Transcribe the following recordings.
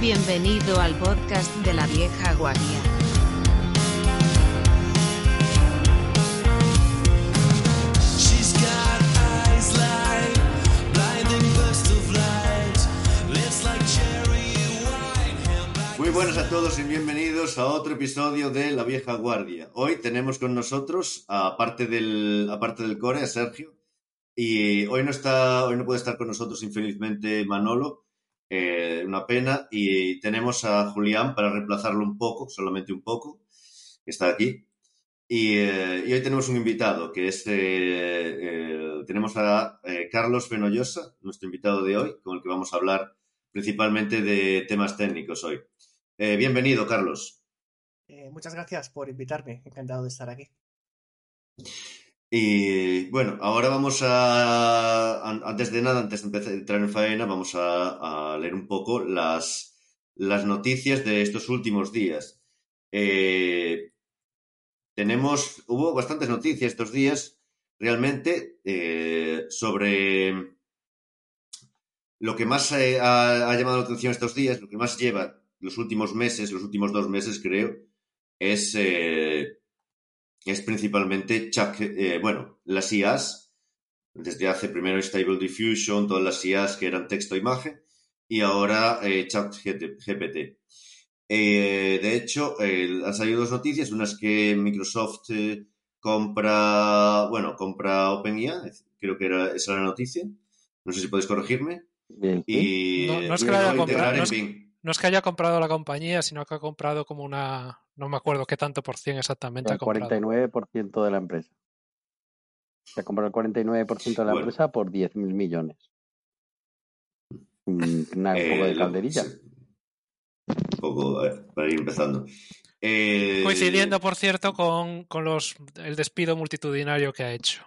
Bienvenido al podcast de la vieja guardia. Buenas a todos y bienvenidos a otro episodio de La Vieja Guardia. Hoy tenemos con nosotros, aparte del, aparte del core, a Sergio. Y hoy no, está, hoy no puede estar con nosotros, infelizmente, Manolo. eh, una pena. Y tenemos a Julián para reemplazarlo un poco, solamente un poco, que está aquí. Y, eh, y hoy tenemos un invitado, que es... eh, tenemos a Carlos Fenollosa, nuestro invitado de hoy, con el que vamos a hablar principalmente de temas técnicos hoy. Eh, bienvenido, Carlos. Eh, muchas gracias por invitarme, encantado de estar aquí. Y bueno, ahora vamos a, an- antes de nada, antes de empezar entrar en faena, vamos a, a leer un poco las, las noticias de estos últimos días. Eh, tenemos, hubo bastantes noticias estos días, realmente, eh, sobre lo que más ha, ha llamado la atención estos días, lo que más lleva los últimos meses, los últimos dos meses, creo, es, eh, es principalmente Chat, eh, bueno, las IAs, desde hace primero Stable Diffusion, todas las IAs que eran texto-imagen, y ahora eh, Chat GPT. Eh, de hecho, eh, han salido dos noticias, una es que Microsoft eh, compra, bueno, compra OpenIA, creo que era esa era la noticia, no sé si podéis corregirme, Bien, y No- no es que la haya integrar comprado, no en es- Bing. No es que haya comprado la compañía, sino que ha comprado como una. No me acuerdo qué tanto por cien exactamente ha el comprado. 49% de la empresa. Se compró el 49% de la Bueno. empresa por 10.000 millones. Mm, un poco Eh, de lo- calderilla. sí. Un poco, a ver, para ir empezando. Eh, Coincidiendo, por cierto, con, con los, el despido multitudinario que ha hecho.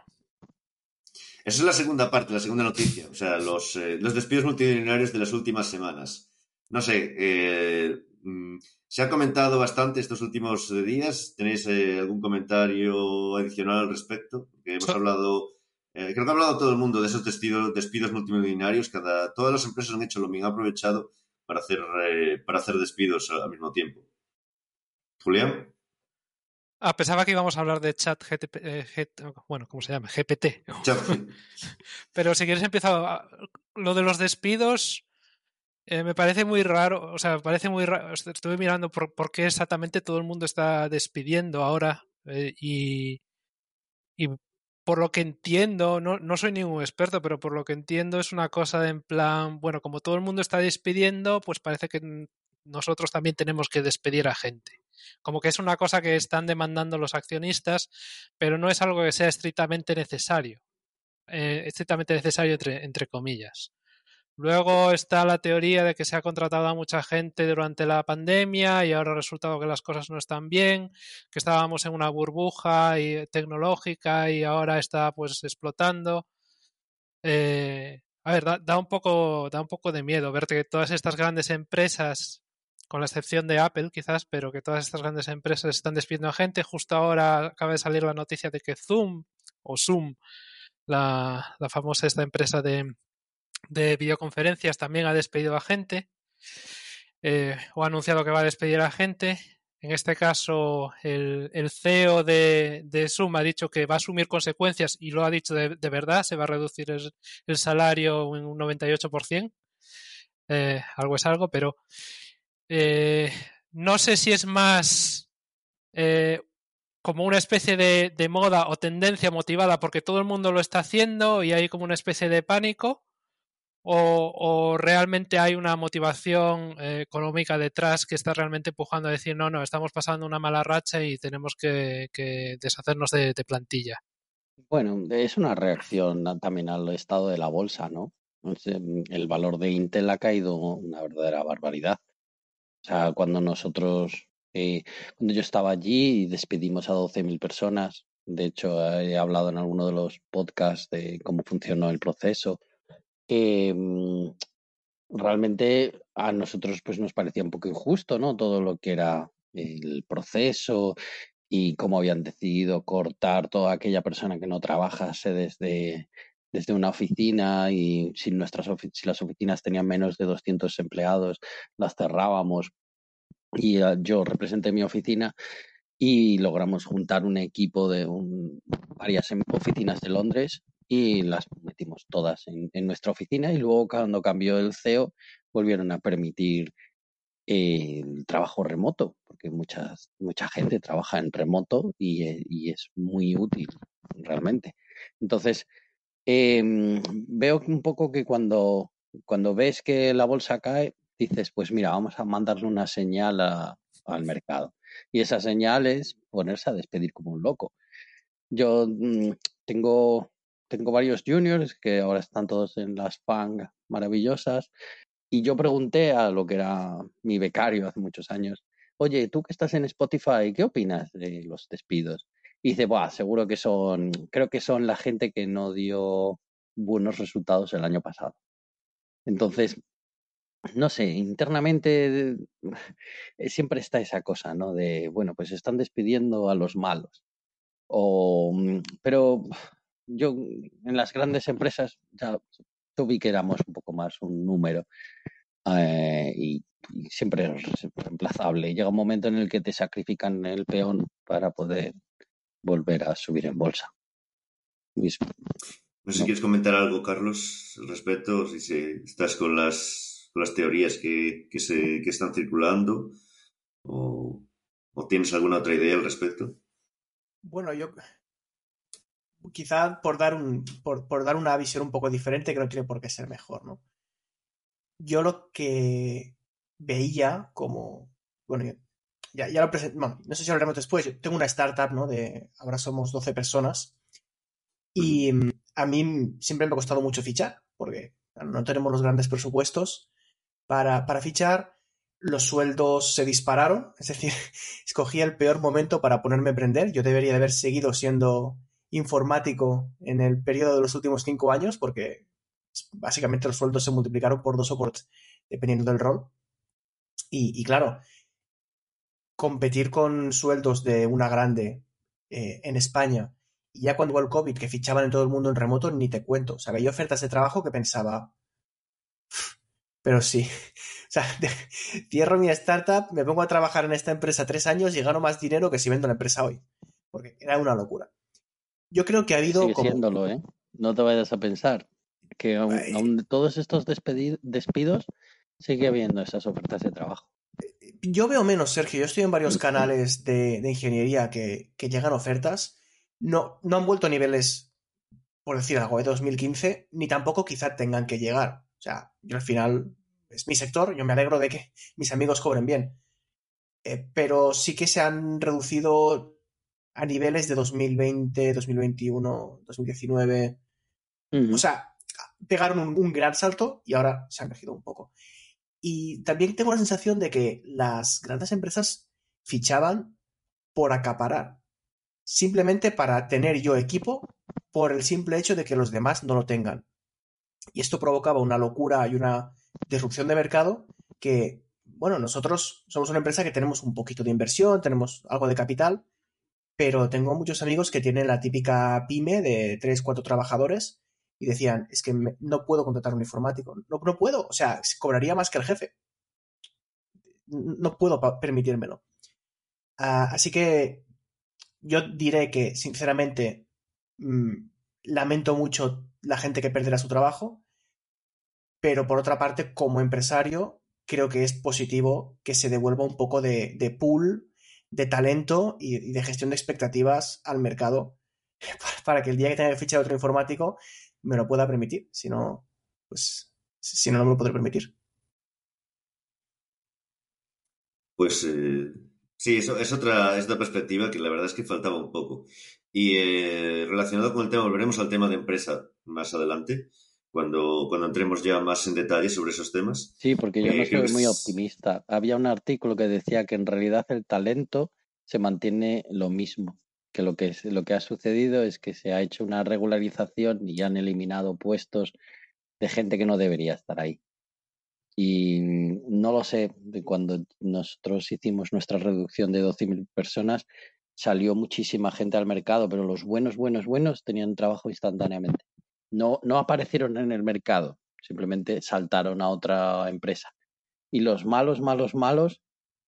Esa es la segunda parte, la segunda noticia. O sea, los, eh, los despidos multitudinarios de las últimas semanas. No sé, eh, mm, se ha comentado bastante estos últimos días. ¿Tenéis eh, algún comentario adicional al respecto? Porque hemos hablado, eh, creo que ha hablado todo el mundo de esos despidos, despidos multitudinarios. Cada, todas las empresas han hecho lo mismo, han aprovechado para hacer, para hacer despidos al mismo tiempo. Julián. Ah, pensaba que íbamos a hablar de chat GTP, eh, G- bueno, ¿cómo se llama? GPT. Pero si quieres empezar, a- lo de los despidos eh, me parece muy raro, o sea, me parece muy raro, estuve mirando por, qué exactamente todo el mundo está despidiendo ahora eh, y, y por lo que entiendo, no, no soy ningún experto, pero por lo que entiendo es una cosa de en plan, bueno, como todo el mundo está despidiendo, pues parece que nosotros también tenemos que despedir a gente. Como que es una cosa que están demandando los accionistas, pero no es algo que sea estrictamente necesario eh, estrictamente necesario entre, entre comillas. Luego está la teoría de que se ha contratado a mucha gente durante la pandemia y ahora ha resultado que las cosas no están bien, que estábamos en una burbuja y, tecnológica y ahora está pues explotando. Eh, a ver, da, un poco, da un poco de miedo ver que todas estas grandes empresas, con la excepción de Apple quizás, pero que todas estas grandes empresas están despidiendo a gente. Justo ahora acaba de salir la noticia de que Zoom o Zoom la, la famosa esta empresa de, de videoconferencias también ha despedido a gente eh, o ha anunciado que va a despedir a gente. En este caso, el, el CEO de, de, Zoom ha dicho que va a asumir consecuencias y lo ha dicho de, de verdad, se va a reducir el, el, salario en un 98%. Eh, algo es algo, pero eh, no sé si es más eh, como una especie de, de, moda o tendencia motivada porque todo el mundo lo está haciendo y hay como una especie de pánico o, realmente hay una motivación eh, económica detrás que está realmente empujando a decir no, no, estamos pasando una mala racha y tenemos que, deshacernos de, plantilla. Bueno, es una reacción también al estado de la bolsa, ¿no? El valor de Intel ha caído una verdadera barbaridad. O sea, cuando nosotros eh, cuando yo estaba allí despedimos a 12.000 personas. De hecho, he hablado en alguno de los podcasts de cómo funcionó el proceso. Eh, realmente a nosotros pues nos parecía un poco injusto, ¿no? Todo lo que era el proceso y cómo habían decidido cortar toda aquella persona que no trabajase desde, desde una oficina y si, nuestras las oficinas tenían menos de 200 empleados, las cerrábamos. Y eh, yo representé mi oficina y logramos juntar un equipo de un- varias em- oficinas de Londres y las metimos todas en, nuestra oficina y luego cuando cambió el CEO volvieron a permitir el trabajo remoto, porque muchas, mucha gente trabaja en remoto y, eh, y es muy útil realmente. Entonces, em, veo un poco que cuando, cuando ves que la bolsa cae, dices, pues mira, vamos a mandarle una señal a- al mercado. Y esa señal es ponerse a despedir como un loco. Yo mm, tengo, tengo varios juniors que ahora están todos en las FANG maravillosas. Y yo pregunté a lo que era mi becario hace muchos años, oye, tú que estás en Spotify, ¿qué opinas de los despidos? Y dice, Buah, seguro que son, creo que son la gente que no dio buenos resultados el año pasado. Entonces, no sé, internamente eh, siempre está esa cosa, ¿no? De, bueno, pues están despidiendo a los malos. O, mm, pero yo en las grandes empresas ya tuve que éramos un poco más un número eh, y, y siempre es reemplazable. Llega un momento en el que te sacrifican el peón para poder volver a subir en bolsa. Y No sé si quieres comentar algo, Carlos, al respecto, si se- estás con las, con las teorías que, que, se, que están circulando o, o tienes alguna otra idea al respecto. Bueno, yo quizá por dar un por, por dar una visión un poco diferente que no tiene por qué ser mejor, ¿no? Yo lo que veía como bueno, yo- ya, ya lo presenté, bueno, no sé si hablaremos después, yo tengo una startup, ¿no? De ahora somos 12 personas y mm, a mí siempre me ha costado mucho fichar porque no tenemos los grandes presupuestos para, para fichar, los sueldos se dispararon, es decir, escogí el peor momento para ponerme a aprender. Yo debería de haber seguido siendo informático en el periodo de los últimos cinco años, porque básicamente los sueldos se multiplicaron por dos o por tres, dependiendo del rol. Y, y claro, competir con sueldos de una grande eh, en España, y ya cuando hubo el COVID, que fichaban en todo el mundo en remoto, ni te cuento. O sea, veía ofertas de trabajo que pensaba, pero sí. O sea, cierro mi startup, me pongo a trabajar en esta empresa tres años y gano más dinero que si vendo la empresa hoy. Porque era una locura. Yo creo que ha habido sigue como... siéndolo, ¿eh? No te vayas a pensar que aun, aun de todos estos despidos sigue habiendo esas ofertas de trabajo. Yo veo menos, Sergio. Yo estoy en varios canales de, de ingeniería que, que llegan ofertas. No, no han vuelto a niveles, por decir algo, de 2015, ni tampoco quizá tengan que llegar. O sea, yo al final es mi sector, yo me alegro de que mis amigos cobren bien. Eh, pero sí que se han reducido a niveles de 2020, 2021, 2019. Ujú. O sea, pegaron un, un gran salto y ahora se han regido un poco. Y también tengo la sensación de que las grandes empresas fichaban por acaparar, simplemente para tener yo equipo por el simple hecho de que los demás no lo tengan. Y esto provocaba una locura y una disrupción de mercado que, bueno, nosotros somos una empresa que tenemos un poquito de inversión, tenemos algo de capital, pero tengo muchos amigos que tienen la típica pyme de 3, 4 trabajadores y decían, es que no puedo contratar un informático, no, no puedo, o sea, cobraría más que el jefe. No puedo permitírmelo. Ah, así que yo diré que, sinceramente, mm, lamento mucho la gente que perderá su trabajo, pero por otra parte, como empresario, creo que es positivo que se devuelva un poco de, de pool, de talento y, de gestión de expectativas al mercado para, para que el día que tenga que fichar otro informático me lo pueda permitir. Si no, pues, si no, no me lo podré permitir. Pues eh, sí, eso es otra, es otra perspectiva que la verdad es que faltaba un poco. Y eh, relacionado con el tema, volveremos al tema de empresa más adelante, cuando, cuando entremos ya más en detalle sobre esos temas. Sí, porque yo no Eh, creo soy muy optimista. Había un artículo que decía que en realidad el talento se mantiene lo mismo, que lo que, es- lo que ha sucedido es que se ha hecho una regularización y han eliminado puestos de gente que no debería estar ahí. Y no lo sé, cuando nosotros hicimos nuestra reducción de 12.000 personas, salió muchísima gente al mercado, pero los buenos, buenos, buenos tenían trabajo instantáneamente. No, no aparecieron en el mercado, simplemente saltaron a otra empresa. Y los malos, malos, malos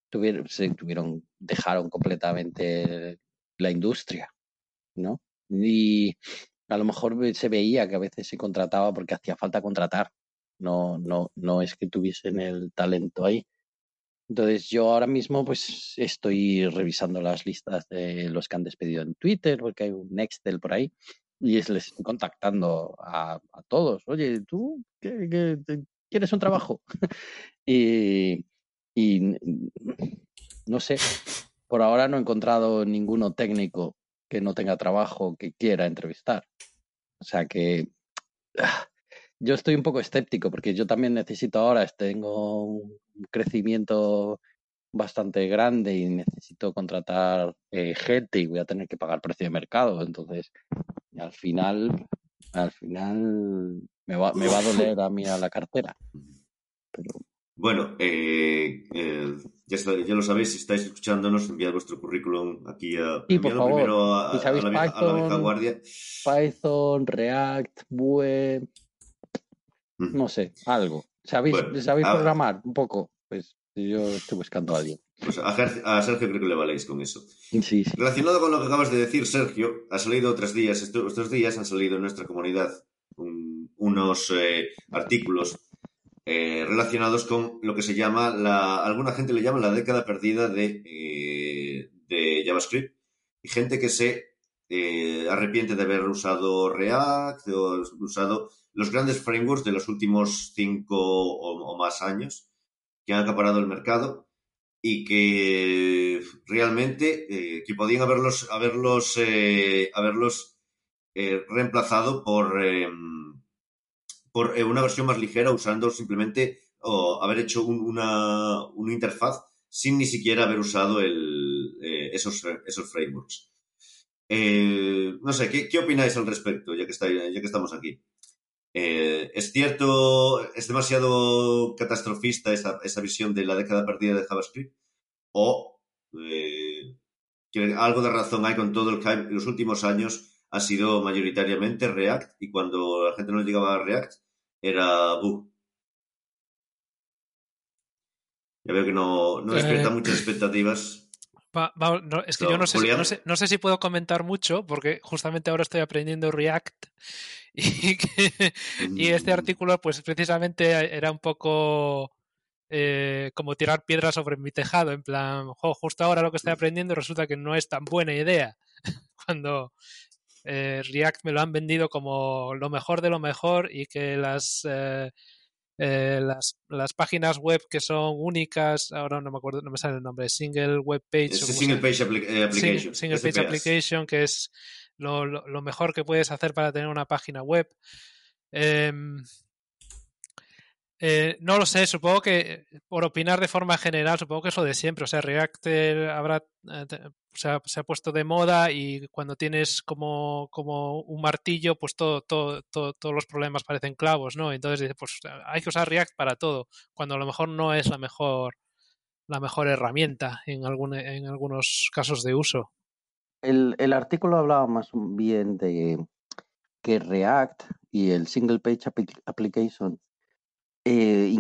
tuvieron, se tuvieron, dejaron completamente la industria, ¿no? Y a lo mejor se veía que a veces se contrataba porque hacía falta contratar. No, no, no es que tuviesen el talento ahí. Entonces yo ahora mismo pues estoy revisando las listas de los que han despedido en Twitter, porque hay un Excel por ahí, y es- les contactando a, todos. Oye, ¿tú qué, quieres un trabajo? y, y no sé, por ahora no he encontrado ninguno técnico que no tenga trabajo que quiera entrevistar. O sea que ah, yo estoy un poco escéptico porque yo también necesito ahora, tengo un crecimiento bastante grande y necesito contratar eh, gente y voy a tener que pagar precio de mercado. Entonces, al final, al final me va, me va a doler a mí a la cartera. Pero Bueno, eh, eh, ya, ya lo sabéis, si estáis escuchándonos, enviad vuestro currículum aquí a, Sí, por favor. primero a, Si a la, vieja, a la vieja Python, guardia. Python, React, Mm. no sé, algo. ¿Sabéis, Bueno, ¿sabéis programar un poco? Pues yo estoy buscando a alguien. Pues a, Ger- a Sergio creo que le valéis con eso. Sí, sí. Relacionado con lo que acabas de decir, Sergio, ha salido tres días, esto- estos días han salido en nuestra comunidad un- unos eh, artículos eh, relacionados con lo que se llama, la, alguna gente le llama la década perdida de, eh, de JavaScript y gente que se eh, arrepiente de haber usado React o usado los grandes frameworks de los últimos cinco o, o más años que han acaparado el mercado y que realmente eh, que podían haberlos haberlos eh, haberlos eh, reemplazado por eh, por una versión más ligera usando simplemente o haber hecho un- una, una interfaz sin ni siquiera haber usado el, esos, esos frameworks. No sé, ¿qué, ¿qué opináis al respecto, ya que, está, ya que estamos aquí? Eh, ¿Es cierto, es demasiado catastrofista esa, esa visión de la década perdida de JavaScript? ¿O eh, que algo de razón hay con todo el que en los últimos años ha sido mayoritariamente React y cuando la gente no llegaba a React era Vue? Ya veo que no, no despierta Eh, muchas expectativas. Va- va- no, es que No, yo no sé, si- Julián. no, sé, no sé si puedo comentar mucho, porque justamente ahora estoy aprendiendo React y, que- y este Mm, artículo, pues precisamente era un poco eh, como tirar piedras sobre mi tejado, en plan, "Jo, justo ahora lo que estoy aprendiendo resulta que no es tan buena idea, cuando eh, React me lo han vendido como lo mejor de lo mejor y que las... eh, eh, las, las páginas web que son únicas, ahora no me acuerdo, no me sale el nombre, single web page. single page eh, application. Sing- Single Page. Application, que es lo, lo- mejor que puedes hacer para tener una página web. Em, eh, no lo sé, supongo que por opinar de forma general, supongo que es lo de siempre. O sea, React eh, habrá, eh, se, ha, se ha puesto de moda y cuando tienes como, como un martillo, pues todo, todo, todo- todos los problemas parecen clavos, ¿no? Entonces pues hay que usar React para todo, cuando a lo mejor no es la mejor, la mejor herramienta en, algún, en algunos casos de uso. El, artículo hablaba más bien de que React y el Single Page Appli- Application eh,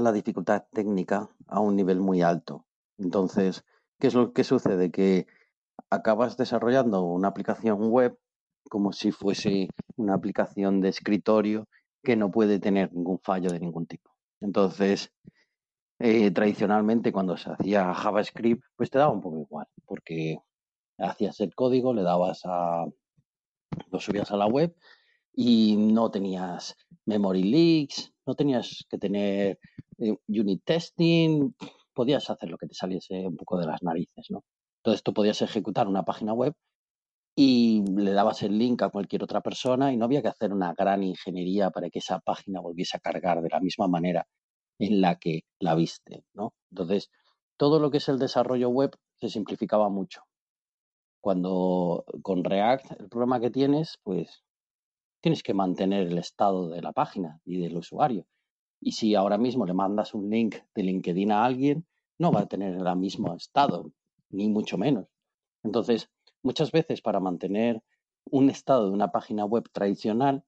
la dificultad técnica a un nivel muy alto. Entonces, ¿qué es lo que sucede? Que acabas desarrollando una aplicación web como si fuese una aplicación de escritorio que no puede tener ningún fallo de ningún tipo. Entonces, eh, tradicionalmente cuando se hacía JavaScript, pues te daba un poco igual, porque hacías el código, le dabas a, lo subías a la web y no tenías memory leaks, no tenías que tener eh, unit testing, podías hacer lo que te saliese un poco de las narices, ¿no? Entonces tú podías ejecutar una página web y le dabas el link a cualquier otra persona y no había que hacer una gran ingeniería para que esa página volviese a cargar de la misma manera en la que la viste, ¿no? Entonces, todo lo que es el desarrollo web se simplificaba mucho. Cuando con React el problema que tienes, pues tienes que mantener el estado de la página y del usuario. Y si ahora mismo le mandas un link de LinkedIn a alguien, no va a tener el mismo estado, ni mucho menos. Entonces, muchas veces para mantener un estado de una página web tradicional,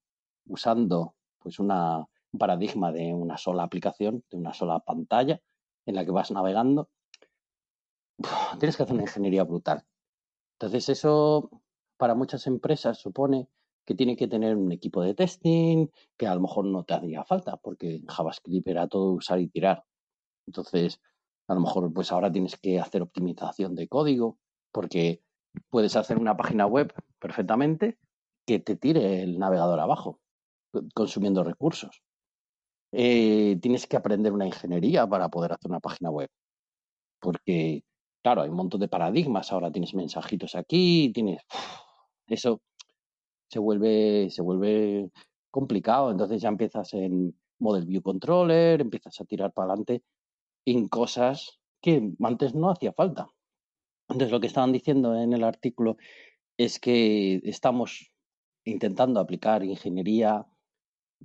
usando pues una, un paradigma de una sola aplicación, de una sola pantalla en la que vas navegando, tienes que hacer una ingeniería brutal. Entonces, eso para muchas empresas supone que tiene que tener un equipo de testing, que a lo mejor no te hacía falta, porque JavaScript era todo usar y tirar. Entonces, a lo mejor pues ahora tienes que hacer optimización de código, porque puedes hacer una página web perfectamente que te tire el navegador abajo, consumiendo recursos. Eh, tienes que aprender una ingeniería para poder hacer una página web, porque, claro, hay un montón de paradigmas. Ahora tienes mensajitos aquí, tienes... Eso se vuelve, se vuelve complicado. Entonces ya empiezas en Model View Controller, empiezas a tirar para adelante en cosas que antes no hacía falta. Entonces lo que estaban diciendo en el artículo es que estamos intentando aplicar ingeniería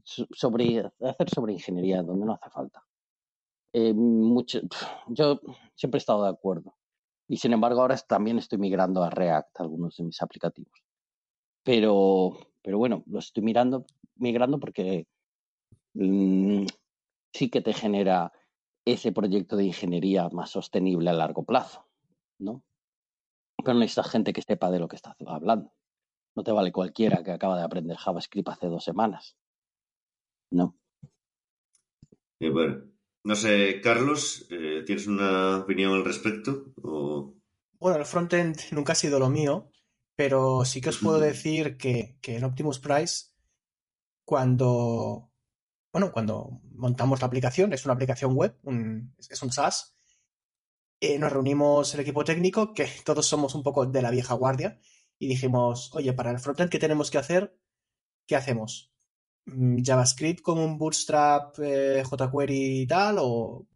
so- sobre hacer sobre ingeniería donde no hace falta. Eh, mucho, yo siempre he estado de acuerdo y sin embargo ahora también estoy migrando a React algunos de mis aplicativos. Pero, pero bueno, lo estoy mirando, migrando porque mm, sí que te genera ese proyecto de ingeniería más sostenible a largo plazo, ¿no? Pero necesitas gente que sepa de lo que está hablando. No te vale cualquiera que acaba de aprender JavaScript hace dos semanas. No. Bueno, no sé, Carlos, eh, ¿tienes una opinión al respecto? O... Bueno, el frontend nunca ha sido lo mío, pero sí que os puedo decir que, que en Optimus Price, cuando, bueno, cuando montamos la aplicación, es una aplicación web, un- es un SaaS, eh, nos reunimos el equipo técnico, que todos somos un poco de la vieja guardia, y dijimos, oye, para el frontend, ¿qué tenemos que hacer? ¿Qué hacemos? Mm, ¿JavaScript con un Bootstrap, eh, jQuery y tal? ¿O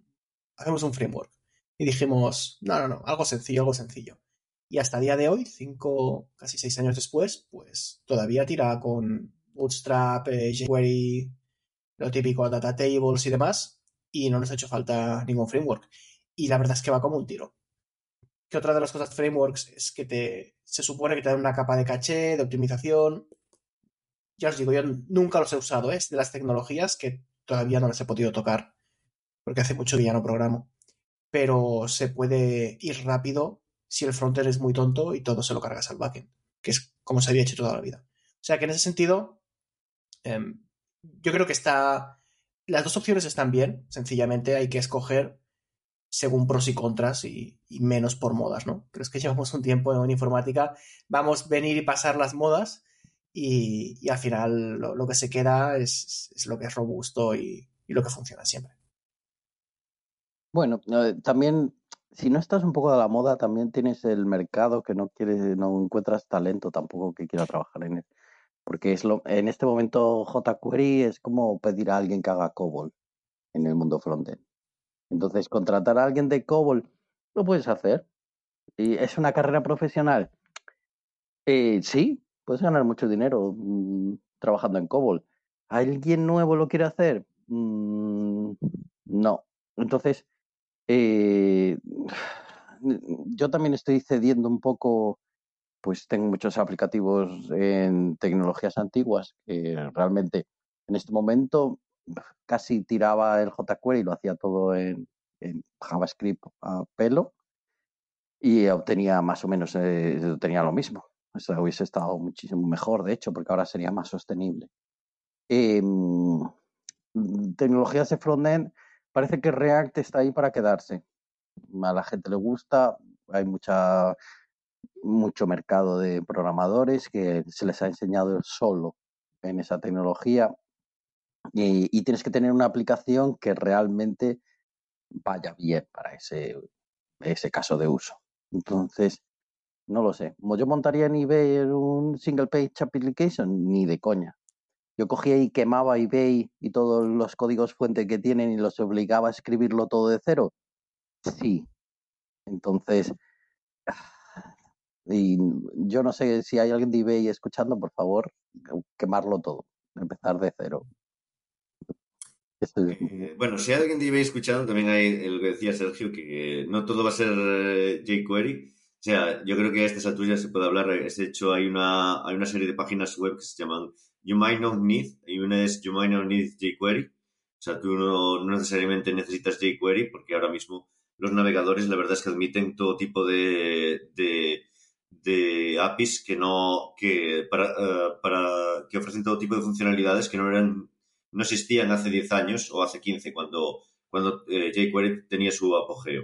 hacemos un framework? Y dijimos, no, no, no, algo sencillo, algo sencillo. Y hasta el día de hoy, cinco, casi seis años después, pues todavía tira con Bootstrap, eh, jQuery, lo típico, data tables y demás, y no nos ha hecho falta ningún framework. Y la verdad es que va como un tiro. Que otra de las cosas frameworks es que te, se supone que te dan una capa de caché, de optimización. Ya os digo, yo nunca los he usado, ¿eh? es de las tecnologías que todavía no las he podido tocar, porque hace mucho que ya no programo. Pero se puede ir rápido si el frontend es muy tonto y todo se lo cargas al backend, que es como se había hecho toda la vida. O sea que en ese sentido, em, yo creo que está. Las dos opciones están bien, sencillamente hay que escoger según pros y contras y, y menos por modas, ¿no? Pero es que llevamos un tiempo en informática, vamos a venir y pasar las modas y, al final lo, que se queda es, es lo que es robusto y, y lo que funciona siempre. Bueno, eh, también, si no estás un poco a la moda, también tienes el mercado que no quiere, no encuentras talento tampoco que quiera trabajar en él. Porque es lo, en este momento jQuery es como pedir a alguien que haga COBOL en el mundo frontend. Entonces, contratar a alguien de COBOL lo puedes hacer. ¿Y es una carrera profesional? Eh, sí, puedes ganar mucho dinero mm, trabajando en COBOL. ¿Alguien nuevo lo quiere hacer? Mm, no. Entonces, eh, yo también estoy cediendo un poco, pues tengo muchos aplicativos en tecnologías antiguas que realmente en este momento casi tiraba el jQuery y lo hacía todo en, en JavaScript a pelo y obtenía más o menos eh, obtenía lo mismo. Eso hubiese estado muchísimo mejor, de hecho, porque ahora sería más sostenible. Em, tecnologías de frontend, parece que React está ahí para quedarse. A la gente le gusta, hay mucha mucho mercado de programadores que se les ha enseñado solo en esa tecnología y, y tienes que tener una aplicación que realmente vaya bien para ese, ese caso de uso. Entonces, no lo sé. Yo montaría en eBay un single page application, ni de coña. Yo cogía y quemaba eBay y todos los códigos fuente que tienen y los obligaba a escribirlo todo de cero. Sí. Entonces, y yo no sé si hay alguien de eBay escuchando, por favor, quemarlo todo, empezar de cero. Eh, bueno, si alguien lleva escuchando, también hay lo que decía Sergio, que no todo va a ser eh, jQuery. O sea, yo creo que a estas alturas se puede hablar. Es hecho, hay una, hay una serie de páginas web que se llaman You Might Not Need, y una es You Might Not Need jQuery. O sea, tú no, no necesariamente necesitas jQuery, porque ahora mismo los navegadores, la verdad es que admiten todo tipo de, de, de APIs que no, que para, eh, para, que ofrecen todo tipo de funcionalidades que no eran no existían hace 10 años o hace 15 cuando, cuando eh, jQuery tenía su apogeo.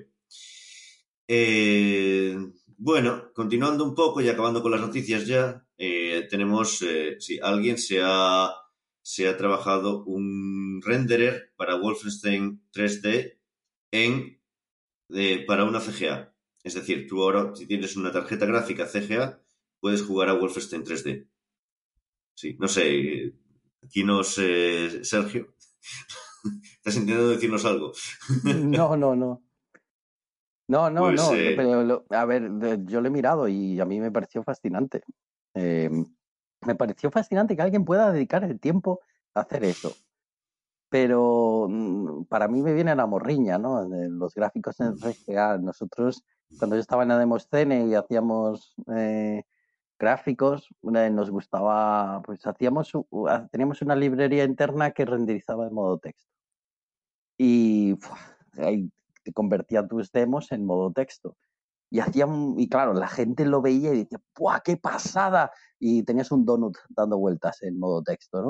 Eh, bueno, continuando un poco y acabando con las noticias ya, eh, tenemos, eh, sí, alguien se ha, se ha trabajado un renderer para Wolfenstein 3D en, eh, para una CGA. Es decir, tú ahora, si tienes una tarjeta gráfica CGA, puedes jugar a Wolfenstein 3D. Sí, no sé, aquí nos, eh, Sergio, ¿estás intentando decirnos algo? No, no, no. No, no, Pues, no. eh, Pero, lo- a ver, yo lo he mirado y a mí me pareció fascinante. Eh, me pareció fascinante que alguien pueda dedicar el tiempo a hacer eso. Pero mm, para mí me viene la morriña, ¿no? Los gráficos en CGA. Nosotros, cuando yo estaba en la Demoscene y hacíamos eh, gráficos, eh, nos gustaba, pues hacíamos, teníamos una librería interna que renderizaba en modo texto. Y convertía tus demos en modo texto. Y hacía un- y claro, la gente lo veía y decía, ¡buah, qué pasada! Y tenías un donut dando vueltas en modo texto, ¿no?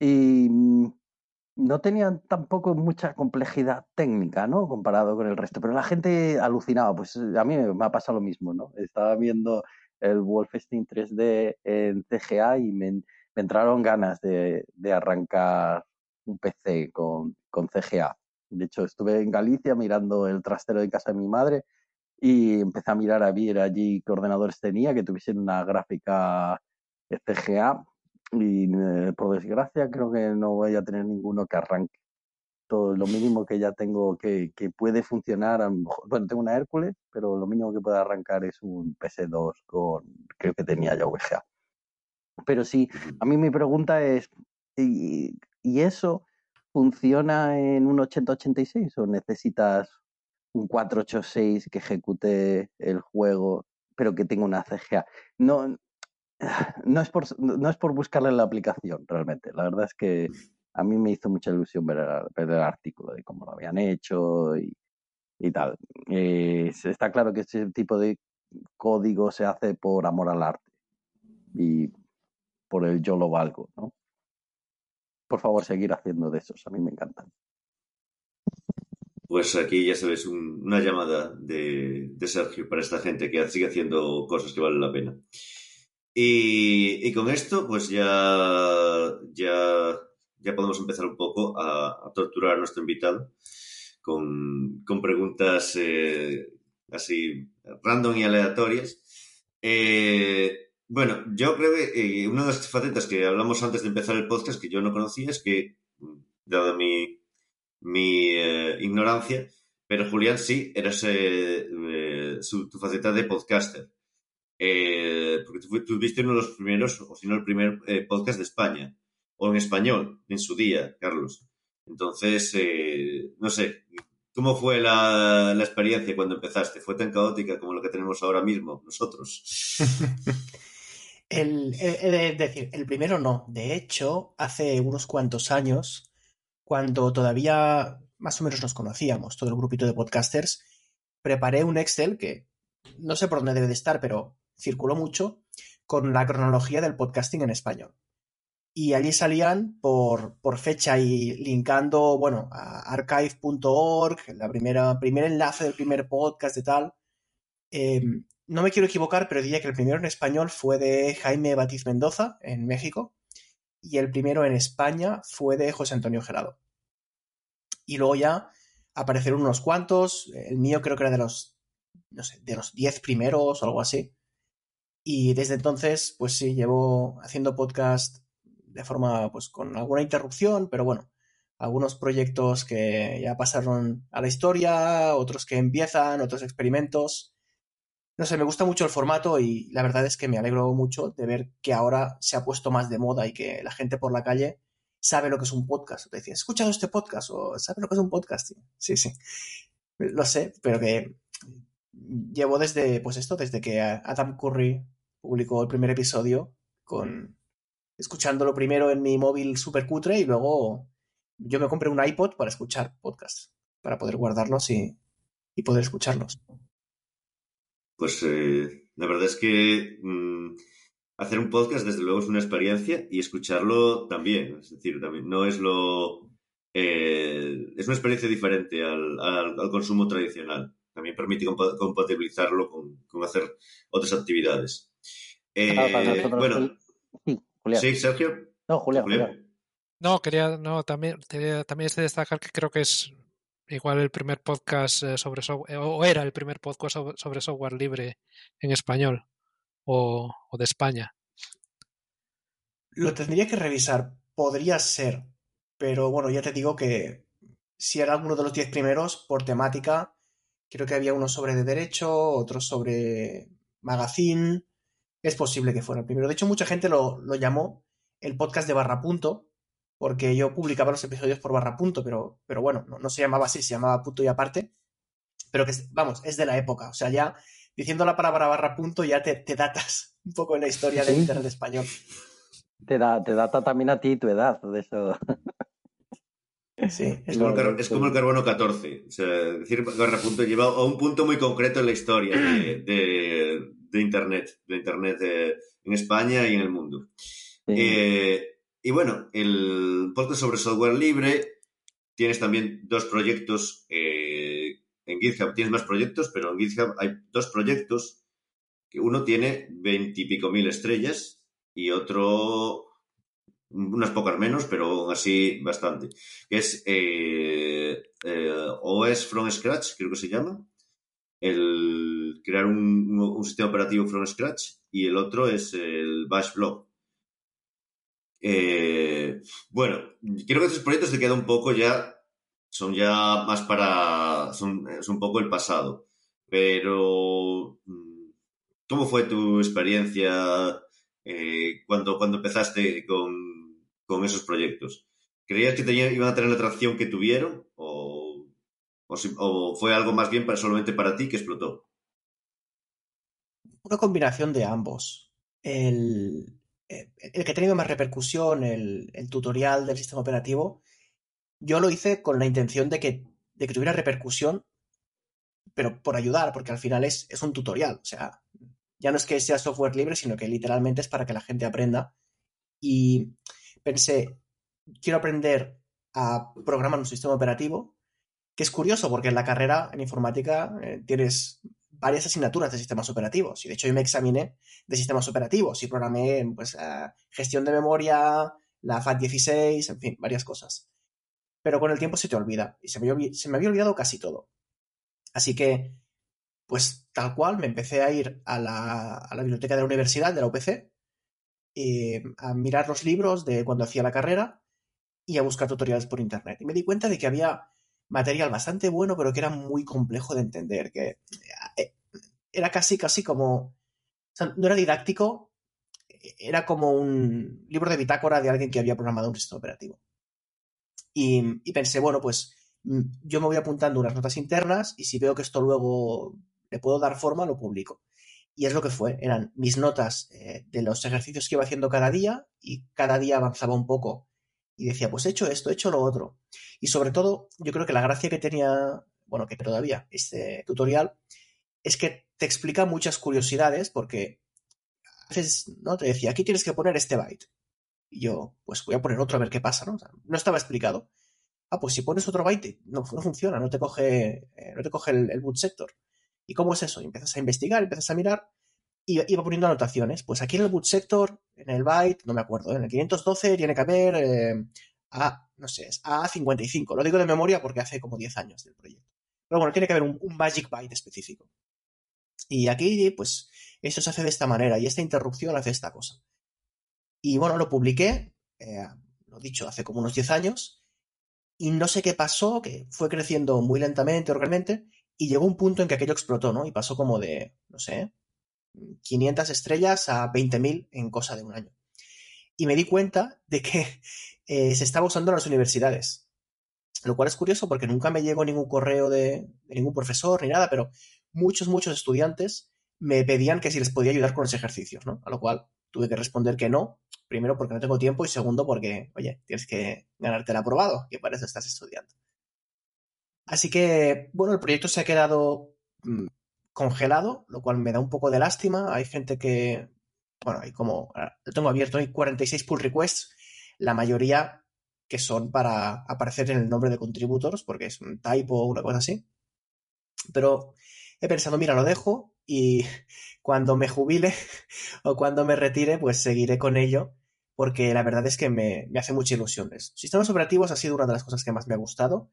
Y mm, no tenían tampoco mucha complejidad técnica, ¿no? Comparado con el resto, pero la gente alucinaba. Pues a mí me, ha pasado lo mismo, ¿no? Estaba viendo el Wolfenstein 3D en CGA y me, me entraron ganas de, de arrancar un PC con, con CGA. De hecho, estuve en Galicia mirando el trastero de casa de mi madre y empecé a mirar a ver allí qué ordenadores tenía que tuviesen una gráfica CGA y eh, por desgracia creo que no voy a tener ninguno que arranque. Todo lo mínimo que ya tengo que, que puede funcionar, a lo mejor- bueno, tengo una Hércules, pero lo mínimo que puede arrancar es un PS2 con, creo que tenía ya VGA. Pero sí, a mí mi pregunta es, ¿y, y eso funciona en un 8086 o necesitas un 486 que ejecute el juego, pero que tenga una CGA? No, no es por, no es por buscarle la aplicación realmente. La verdad es que a mí me hizo mucha ilusión ver el, ver el artículo de cómo lo habían hecho y, y tal. Está claro que ese tipo de código se hace por amor al arte y por el yo lo valgo, ¿no? Por favor, seguir haciendo de esos, a mí me encantan. Pues aquí ya sabes, un- una llamada de, Sergio para esta gente que sigue haciendo cosas que valen la pena. Y, con esto, pues ya, ya, ya podemos empezar un poco a, a torturar a nuestro invitado con, con preguntas eh, así random y aleatorias. Eh, bueno, yo creo que eh, una de las facetas que hablamos antes de empezar el podcast que yo no conocía es que, dada mi, mi eh, ignorancia, pero Julián sí, eras eh, eh, su, tu faceta de podcaster. Eh, porque tú, tuviste uno de los primeros, o si no el primer podcast de España, o en español, en su día, Carlos. Entonces, no sé, ¿cómo fue la, la experiencia cuando empezaste? ¿Fue tan caótica como lo que tenemos ahora mismo nosotros? El, he he de decir, el primero no. De hecho, hace unos cuantos años, cuando todavía más o menos nos conocíamos, todo el grupito de podcasters, preparé un Excel que no sé por dónde debe de estar, pero circuló mucho, con la cronología del podcasting en español. Y allí salían por, por fecha y linkando, bueno, a archive.org, primera, primer enlace del primer podcast de tal. Eh, no me quiero equivocar, pero diría que el primero en español fue de Jaime Batiz Mendoza, en México, y el primero en España fue de José Antonio Gerado. Y luego ya aparecieron unos cuantos, el mío creo que era de los, no sé, de los 10 primeros o algo así. Y desde entonces, pues sí, llevo haciendo podcast de forma, pues con alguna interrupción, pero bueno, algunos proyectos que ya pasaron a la historia, otros que empiezan, otros experimentos. No sé, me gusta mucho el formato y la verdad es que me alegro mucho de ver que ahora se ha puesto más de moda y que la gente por la calle sabe lo que es un podcast. Te decía, ¿has escuchado este podcast? O ¿sabe lo que es un podcast? Sí, sí. Lo sé, pero que llevo desde, pues esto, desde que Adam Curry publicó el primer episodio con escuchándolo primero en mi móvil super cutre y luego yo me compré un iPod para escuchar podcasts, para poder guardarlos y, y poder escucharlos. Pues eh, la verdad es que mm, hacer un podcast desde luego es una experiencia y escucharlo también. Es decir, también no es lo... eh, es una experiencia diferente al, al- al consumo tradicional. También permite compa- compatibilizarlo con, con hacer otras actividades. Eh, Claro, para nosotros bueno, Sí, Julián. sí, Sergio. No, Julián, Julián. Julián. No, quería, no, también, quería- también es de destacar que creo que es igual el primer podcast eh, sobre software, o era el primer podcast sobre software libre en español o, o de España. Lo tendría que revisar, podría ser, pero bueno, ya te digo que si era alguno de los 10 primeros, por temática, creo que había uno sobre de derecho, otro sobre magazine, es posible que fuera el primero. De hecho, mucha gente lo, lo llamó el podcast de barra punto, porque yo publicaba los episodios por barra punto, pero, pero bueno, no, no se llamaba así, se llamaba punto y aparte, pero que, vamos, es de la época, o sea, ya diciendo la palabra barra punto ya te, te datas un poco en la historia del Sí. Internet español. Te, da, te data también a ti tu edad, de eso. Sí, Es como, el car- es como el carbono 14. O sea, decir barra punto lleva a un punto muy concreto en la historia de, de- de Internet, de Internet eh, en España y en el mundo. Sí. Eh, y bueno, el podcast sobre software libre, tienes también dos proyectos eh, en GitHub, tienes más proyectos, pero en GitHub hay dos proyectos, que uno tiene veintipico mil estrellas y otro unas pocas menos, pero aún así bastante. Es eh, eh, OS from scratch, creo que se llama. El crear un sistema operativo from scratch y el otro es el Bash Blog. Eh, bueno, creo que estos proyectos te quedan un poco ya, son ya más para, es un poco el pasado. Pero, mm, ¿cómo fue tu experiencia eh, cuando, empezaste con, con esos proyectos? ¿Creías que iban a tener la atracción que tuvieron? ¿O, o, fue algo más bien solamente para ti que explotó? una combinación de ambos. El, el que ha tenido más repercusión, el, el tutorial del sistema operativo, yo lo hice con la intención de que, tuviera repercusión, pero por ayudar, porque al final es, es un tutorial. O sea, ya no es que sea software libre, sino que literalmente es para que la gente aprenda. Y pensé, quiero aprender a programar un sistema operativo, que es curioso porque en la carrera en informática eh, tienes varias asignaturas de sistemas operativos. Y de hecho yo me examiné de sistemas operativos y programé pues, eh, gestión de memoria, la FAT16, en fin, varias cosas. Pero con el tiempo se te olvida y se me, se me había olvidado casi todo. Así que, pues tal cual, me empecé a ir a la, a la biblioteca de la universidad, de la UPC, a mirar los libros de cuando hacía la carrera y a buscar tutoriales por internet. Y me di cuenta de que había material bastante bueno, pero que era muy complejo de entender, que era casi, casi como... No era didáctico, era como un libro de bitácora de alguien que había programado un sistema operativo. Y, y pensé, bueno, pues mm, yo me voy apuntando unas notas internas y si veo que esto luego le puedo dar forma, lo publico. Y es lo que fue, eran mis notas eh, de los ejercicios que iba haciendo cada día y cada día avanzaba un poco y decía, pues he hecho esto, he hecho lo otro. Y sobre todo, yo creo que la gracia que tenía, bueno, que todavía este tutorial, es que te explica muchas curiosidades porque a veces, ¿no? Te decía, aquí tienes que poner este byte. Y yo, pues voy a poner otro a ver qué pasa, ¿no? O no estaba explicado. Ah, pues si pones otro byte, no, no funciona, no te coge, eh, no te coge el, boot sector. ¿Y cómo es eso? Y empiezas a investigar, empiezas a mirar y iba poniendo anotaciones. Pues aquí en el boot sector, en el byte, no me acuerdo, en el 512 tiene que haber eh, A, no sé, es A55. Lo digo de memoria porque hace como 10 años del proyecto. Pero bueno, tiene que haber un magic byte específico. Y aquí, pues, eso se hace de esta manera y esta interrupción hace esta cosa. Y bueno, lo publiqué, eh, lo dicho, hace como unos 10 años, y no sé qué pasó, que fue creciendo muy lentamente, orgánicamente, y llegó un punto en que aquello explotó, ¿no? Y pasó como de, no sé, 500 estrellas a 20.000 en cosa de un año. y me di cuenta de que eh, se estaba usando en las universidades. Lo cual es curioso porque nunca me llegó ningún correo de ningún profesor ni nada, pero muchos, muchos estudiantes me pedían que si les podía ayudar con los ejercicios, ¿no? A lo cual tuve que responder que no, primero porque no tengo tiempo y segundo porque, oye, tienes que ganarte el aprobado, que para eso estás estudiando. Así que, bueno, el proyecto se ha quedado mm, congelado, lo cual me da un poco de lástima. Hay gente que, bueno, hay como, ah, lo tengo abierto, hay 46 pull requests, la mayoría que son para aparecer en el nombre de contributors, porque es un typo o una cosa así. Pero he pensado, mira, lo dejo y cuando me jubile o cuando me retire, pues seguiré con ello, porque la verdad es que me, me hace mucha ilusión. eso. Sistemas operativos ha sido una de las cosas que más me ha gustado.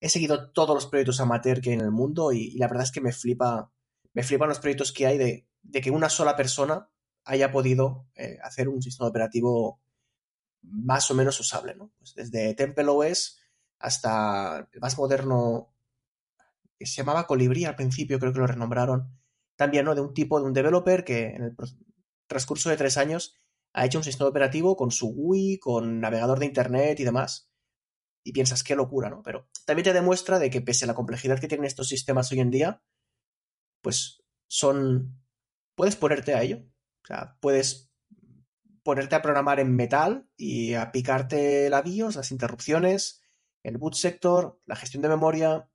He seguido todos los proyectos amateur que hay en el mundo y, y la verdad es que me flipa, me flipan los proyectos que hay de, de que una sola persona haya podido eh, hacer un sistema operativo más o menos usable, ¿no? Pues desde Temple OS hasta el más moderno se llamaba Colibrí al principio, creo que lo renombraron, también, ¿no? De un tipo, de un developer que en el transcurso de tres años ha hecho un sistema operativo con su GUI, con navegador de internet y demás. Y piensas, qué locura, ¿no? Pero también te demuestra de que pese a la complejidad que tienen estos sistemas hoy en día, pues son... Puedes ponerte a ello. O sea, puedes ponerte a programar en metal y a picarte la BIOS, las interrupciones, el boot sector, la gestión de memoria,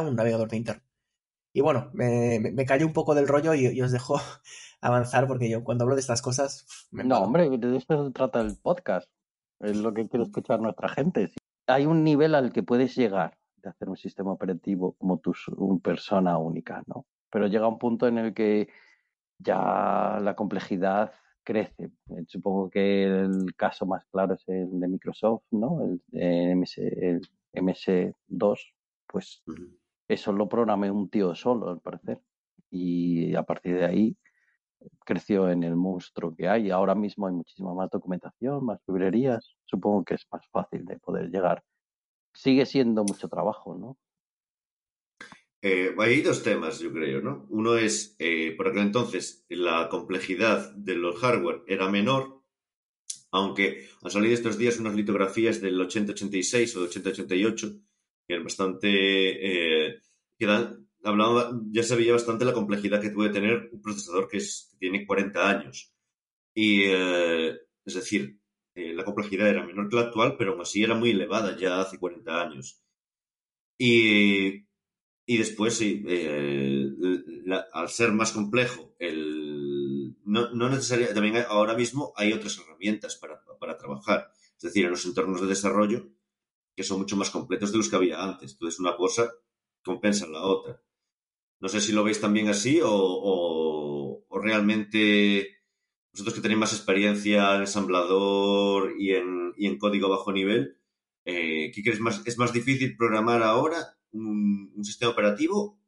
un navegador de internet. Y bueno, me, me, callo un poco del rollo y, y os dejo avanzar porque yo cuando hablo de estas cosas me No, hombre, de eso se trata el podcast. Es lo que quiere escuchar nuestra gente. Hay un nivel al que puedes llegar de hacer un sistema operativo como tu un persona única, ¿no? Pero llega un punto en el que ya la complejidad crece. Eh, Supongo que el caso más claro es el de Microsoft, ¿no? El, de MS, el MS2, pues. Eso lo programé un tío solo, al parecer. Y a partir de ahí creció en el monstruo que hay. Ahora mismo hay muchísima más documentación, más librerías. Supongo que es más fácil de poder llegar. Sigue siendo mucho trabajo, ¿no? Eh, hay dos temas, yo creo, ¿no? Uno es, eh, por aquel entonces, la complejidad de los hardware era menor, aunque han salido estos días unas litografías del 8086 o del 8088, bastante... eh, ya se veía bastante la complejidad que puede tener un procesador que, tiene 40 años. Y, eh, es decir, eh, la complejidad era menor que la actual, pero aún así era muy elevada ya hace 40 años. Y, y después, sí, al ser más complejo, el, no, no necesariamente, también ahora mismo hay otras herramientas para, para trabajar. Es decir, en los entornos de desarrollo, que son mucho más completos de los que había antes. Entonces, una cosa compensa la otra. No sé si lo veis también así o, o, o realmente vosotros que tenéis más experiencia en ensamblador y en, y en código bajo nivel, eh, ¿qué crees más? ¿Es más difícil programar ahora un, un sistema operativo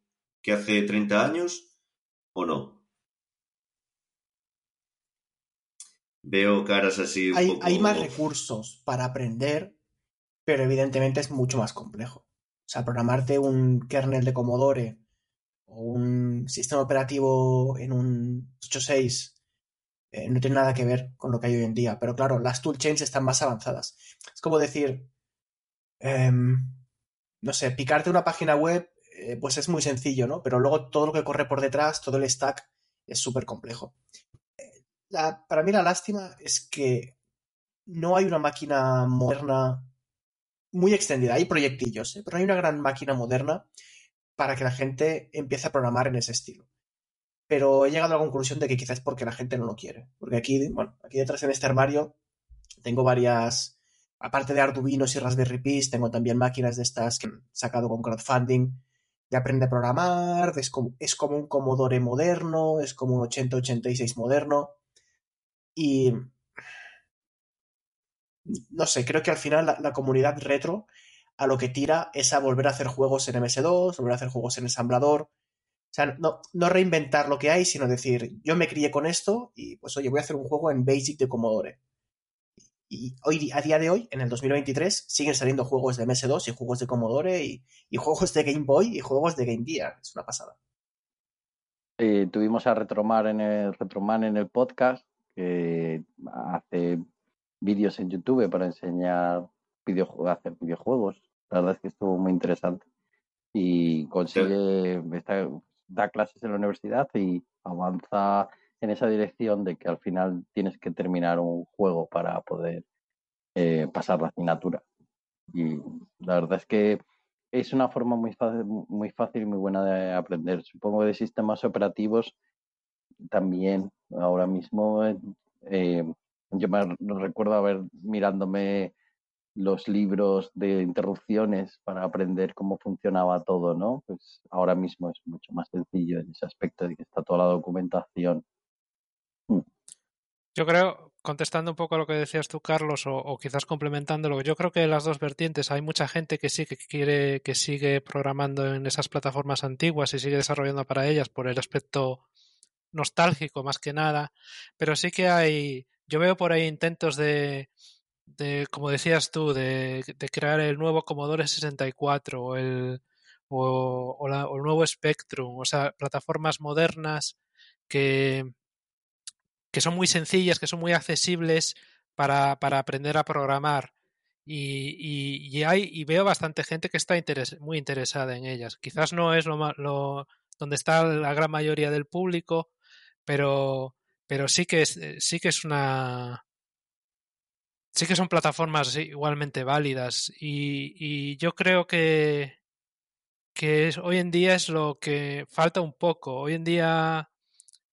que hace 30 años o no? Veo caras así un Hay, poco... hay más recursos para aprender, pero evidentemente es mucho más complejo. O sea, programarte un kernel de Commodore o un sistema operativo en un 8.6 eh, no tiene nada que ver con lo que hay hoy en día. Pero claro, las toolchains están más avanzadas. Es como decir, em, no sé, picarte una página web, eh, pues es muy sencillo, ¿no? Pero luego todo lo que corre por detrás, todo el stack, es súper complejo. La- para mí la lástima es que no hay una máquina moderna muy extendida. Hay proyectillos, ¿eh? pero no hay una gran máquina moderna para que la gente empiece a programar en ese estilo. Pero he llegado a la conclusión de que quizás es porque la gente no lo quiere. Porque aquí, bueno, aquí detrás en este armario tengo varias, aparte de Arduinos y Raspberry Pis, tengo también máquinas de estas que han sacado con crowdfunding de aprende a programar, es como, es como un Commodore moderno, es como un 8086 moderno. Y no sé, creo que al final la, comunidad retro a lo que tira es a volver a hacer juegos en MS2, volver a hacer juegos en ensamblador. O sea, no, reinventar lo que hay, sino decir, yo me crié con esto y pues oye, voy a hacer un juego en Basic de Commodore. Y hoy, a día de hoy, en el 2023, siguen saliendo juegos de MS2 y juegos de Commodore y, juegos de Game Boy y juegos de Game Gear. Es una pasada. Eh, tuvimos a Retroman en el, en el podcast, hace vídeos en YouTube para enseñar videojuegos, hacer videojuegos. La verdad es que estuvo muy interesante. Y consigue, da clases en la universidad y avanza en esa dirección de que al final tienes que terminar un juego para poder eh, pasar la asignatura. Y la verdad es que es una forma muy fácil, muy fácil y muy buena de aprender. Supongo que de sistemas operativos también ahora mismo eh, yo me recuerdo haber mirándome los libros de interrupciones para aprender cómo funcionaba todo, ¿no? Pues ahora mismo es mucho más sencillo en ese aspecto de que está toda la documentación. Yo creo, contestando un poco a lo que decías tú, Carlos, o, o quizás complementándolo, yo creo que las dos vertientes, hay mucha gente que sí que quiere, que sigue programando en esas plataformas antiguas y sigue desarrollando para ellas por el aspecto nostálgico más que nada, pero sí que hay, yo veo por ahí intentos de, de como decías tú, de, de crear el nuevo Commodore 64 o el, o, o la- o el nuevo Spectrum, o sea, plataformas modernas que, que son muy sencillas, que son muy accesibles para, para aprender a programar. Y, y- y hay, y veo bastante gente que está muy interesada en ellas. Quizás no es lo, lo- donde está la gran mayoría del público, pero, pero sí que es, eh, sí que es una, sí que son plataformas igualmente válidas. Y, y yo creo que, que es- hoy en día es lo que falta un poco. Hoy en día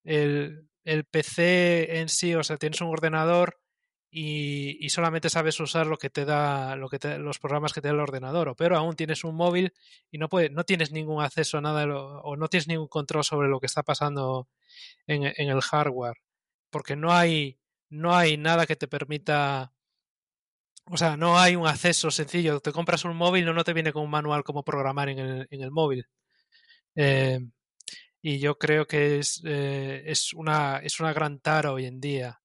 el, el PC en sí, o sea, tienes un ordenador y, solamente sabes usar lo que te da, lo que te- los programas que te da el ordenador, o pero aún tienes un móvil y no puedes, no tienes ningún acceso a nada o no tienes ningún control sobre lo que está pasando en, en el hardware, porque no hay, no hay nada que te permita, o sea, no hay un acceso sencillo. Te compras un móvil, no, no te viene con un manual como programar en el, en el móvil. Eh, y yo creo que es, eh, es, una, es una gran tara hoy en día.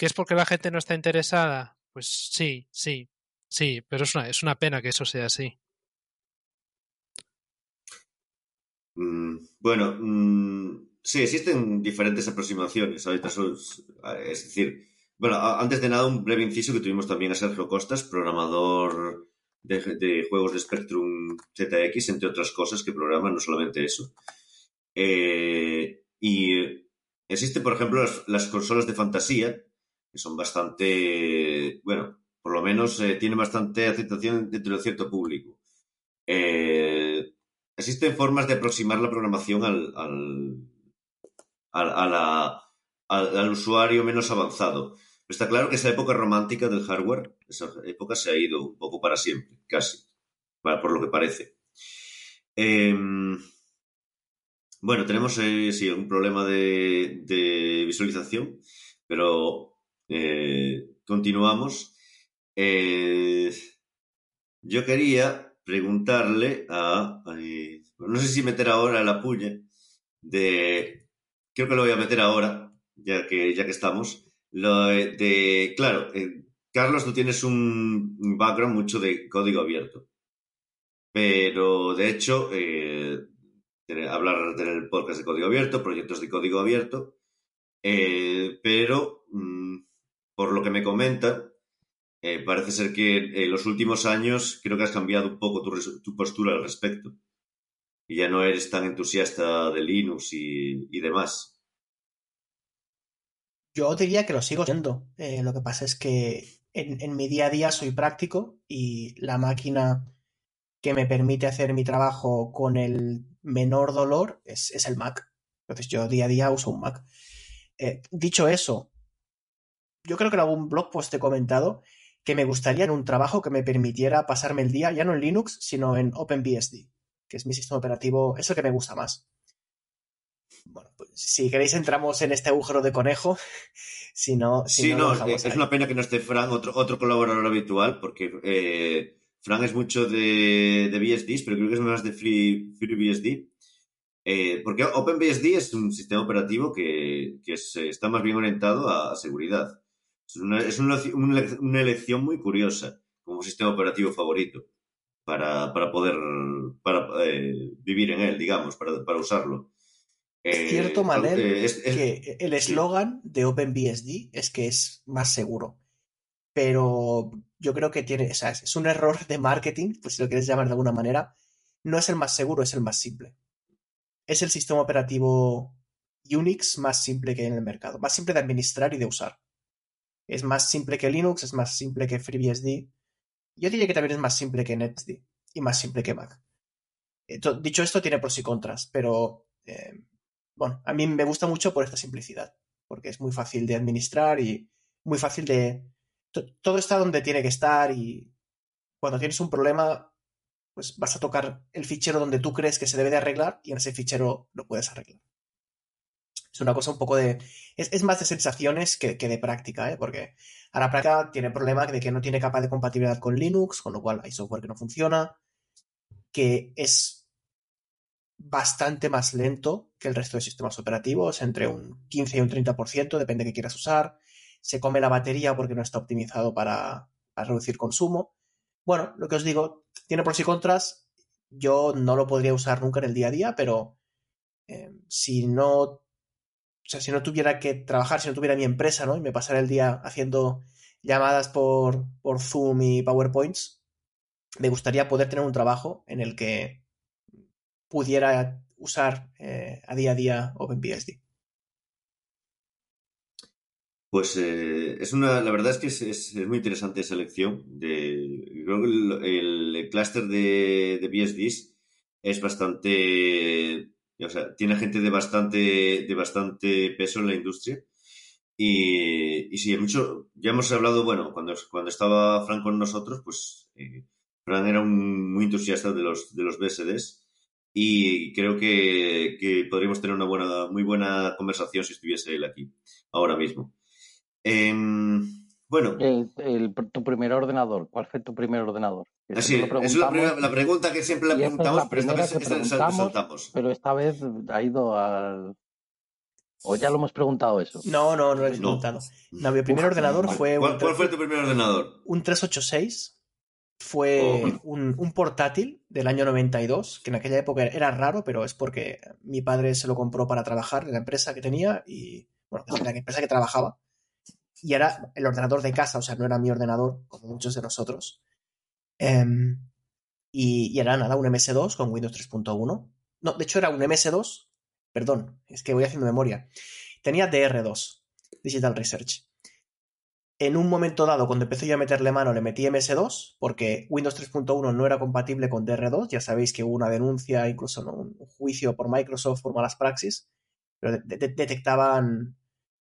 ¿Que es porque la gente no está interesada? Pues sí, sí, sí, pero es una, es una pena que eso sea así. Mm, bueno, mm, sí, existen diferentes aproximaciones. Ahorita son- es decir, bueno, antes de nada, un breve inciso que tuvimos también a Sergio Costas, programador de, de juegos de Spectrum ZX, entre otras cosas que programa, no solamente eso. Eh, y existen, por ejemplo, las, las consolas de fantasía, que son bastante, bueno, por lo menos eh, tienen bastante aceptación dentro de cierto público. Eh, existen formas de aproximar la programación al, al, al, al- usuario menos avanzado. Está claro que esa época romántica del hardware, esa época se ha ido un poco para siempre, casi, por lo que parece. Em, bueno, tenemos eh, un problema de visualización, pero eh, continuamos. Eh, yo quería preguntarle a... eh, no sé si meter ahora la puya de... Creo que lo voy a meter ahora, ya que, ya que estamos. De, claro, Carlos, tú tienes un un background mucho de código abierto. Pero, de hecho, tener- hablar del podcast de código abierto, proyectos de código abierto, pero mm, por lo que me comenta, eh, parece ser que en los últimos años creo que has cambiado un poco tu, postura al respecto. Y ya no eres tan entusiasta de Linux y, demás. Yo diría que lo sigo siendo. Eh, lo que pasa es que en, mi día a día soy práctico y la máquina que me permite hacer mi trabajo con el menor dolor es, es el Mac. Entonces yo día a día uso un Mac. Eh, dicho eso, yo creo que en algún blog post he comentado que me gustaría en un trabajo que me permitiera pasarme el día ya no en Linux, sino en OpenBSD, que es mi sistema operativo, es el que me gusta más. Bueno, pues si queréis entramos en este agujero de conejo. Si no, si Sí, no, es una pena que no esté Fran, otro, otro colaborador habitual, porque eh, Fran es mucho de, de BSDs, pero creo que es más de Free, FreeBSD. Eh, porque OpenBSD es un sistema operativo que, que es- está más bien orientado a seguridad. Es, una, es una, una, una elección muy curiosa como sistema operativo favorito para, para poder para, eh, vivir en él, digamos, para, para usarlo. Es Eh, cierto, Manel, es- es- que el eslogan de OpenBSD es que es más seguro. pero yo creo que tiene, o sea, es un error de marketing, pues si lo quieres llamar de alguna manera. No es el más seguro, es el más simple. Es el sistema operativo Unix más simple que hay en el mercado, más simple de administrar y de usar. Es más simple que Linux, es más simple que FreeBSD. Yo diría que también es más simple que NetBSD y más simple que Mac. Dicho esto, tiene pros y contras, pero eh, bueno, a mí me gusta mucho por esta simplicidad, porque es muy fácil de administrar y muy fácil de... to- Todo está donde tiene que estar y cuando tienes un problema, pues vas a tocar el fichero donde tú crees que se debe de arreglar y en ese fichero lo puedes arreglar. Es una cosa un poco de... Es, es más de sensaciones que, que de práctica, ¿eh? porque a la práctica tiene problema de que no tiene capa de compatibilidad con Linux, con lo cual hay software que no funciona, que es bastante más lento que el resto de sistemas operativos, entre un 15 y un 30%, depende de qué quieras usar. Se come la batería porque no está optimizado para, para reducir consumo. Bueno, lo que os digo, tiene pros y contras. Yo no lo podría usar nunca en el día a día, pero eh, si no, sea, si no tuviera que trabajar, si no tuviera mi empresa, ¿no? Y me pasara el día haciendo llamadas por, Zoom y PowerPoints, me gustaría poder tener un trabajo en el que pudiera usar eh, a día a día OpenBSD. Pues eh, es una, la verdad es que es muy interesante esa elección. De, creo que el, el clúster de, de BSDs es bastante, o sea, tiene gente de bastante, de bastante peso en la industria. Y, y sí, mucho, ya hemos hablado, bueno, cuando, cuando estaba Fran con nosotros, pues eh, Fran era un muy entusiasta de los, de los BSDs y creo que, que podríamos tener una buena, muy buena conversación si estuviese él aquí ahora mismo. Em, bueno, El- el- tu primer ordenador, ¿cuál fue tu primer ordenador? Así, lo es la, primera- la pregunta que siempre le es preguntamos, la pero esta vez esta saltamos. pero esta vez ha ido al... ¿O ya lo hemos preguntado eso? No, no, no lo he preguntado. No, mi primer Uf, ordenador fue ¿Cuál, un, cuál fue tu primer ordenador? un 386. Fue Oh. un, un portátil del año 92, que en aquella época era raro, pero es porque mi padre se lo compró para trabajar en la empresa que tenía y, bueno, en la empresa que trabajaba. Y era el ordenador de casa, o sea, no era mi ordenador, como muchos de nosotros. Em, y, era nada, un MS2 con Windows 3.1. No, de hecho era un MS2, perdón, es que voy haciendo memoria. Tenía DR2, Digital Research. En un momento dado, cuando empecé yo a meterle mano, le metí MS2, porque Windows 3.1 no era compatible con DR2. Ya sabéis que hubo una denuncia, incluso un juicio por Microsoft por malas praxis, pero de- de- detectaban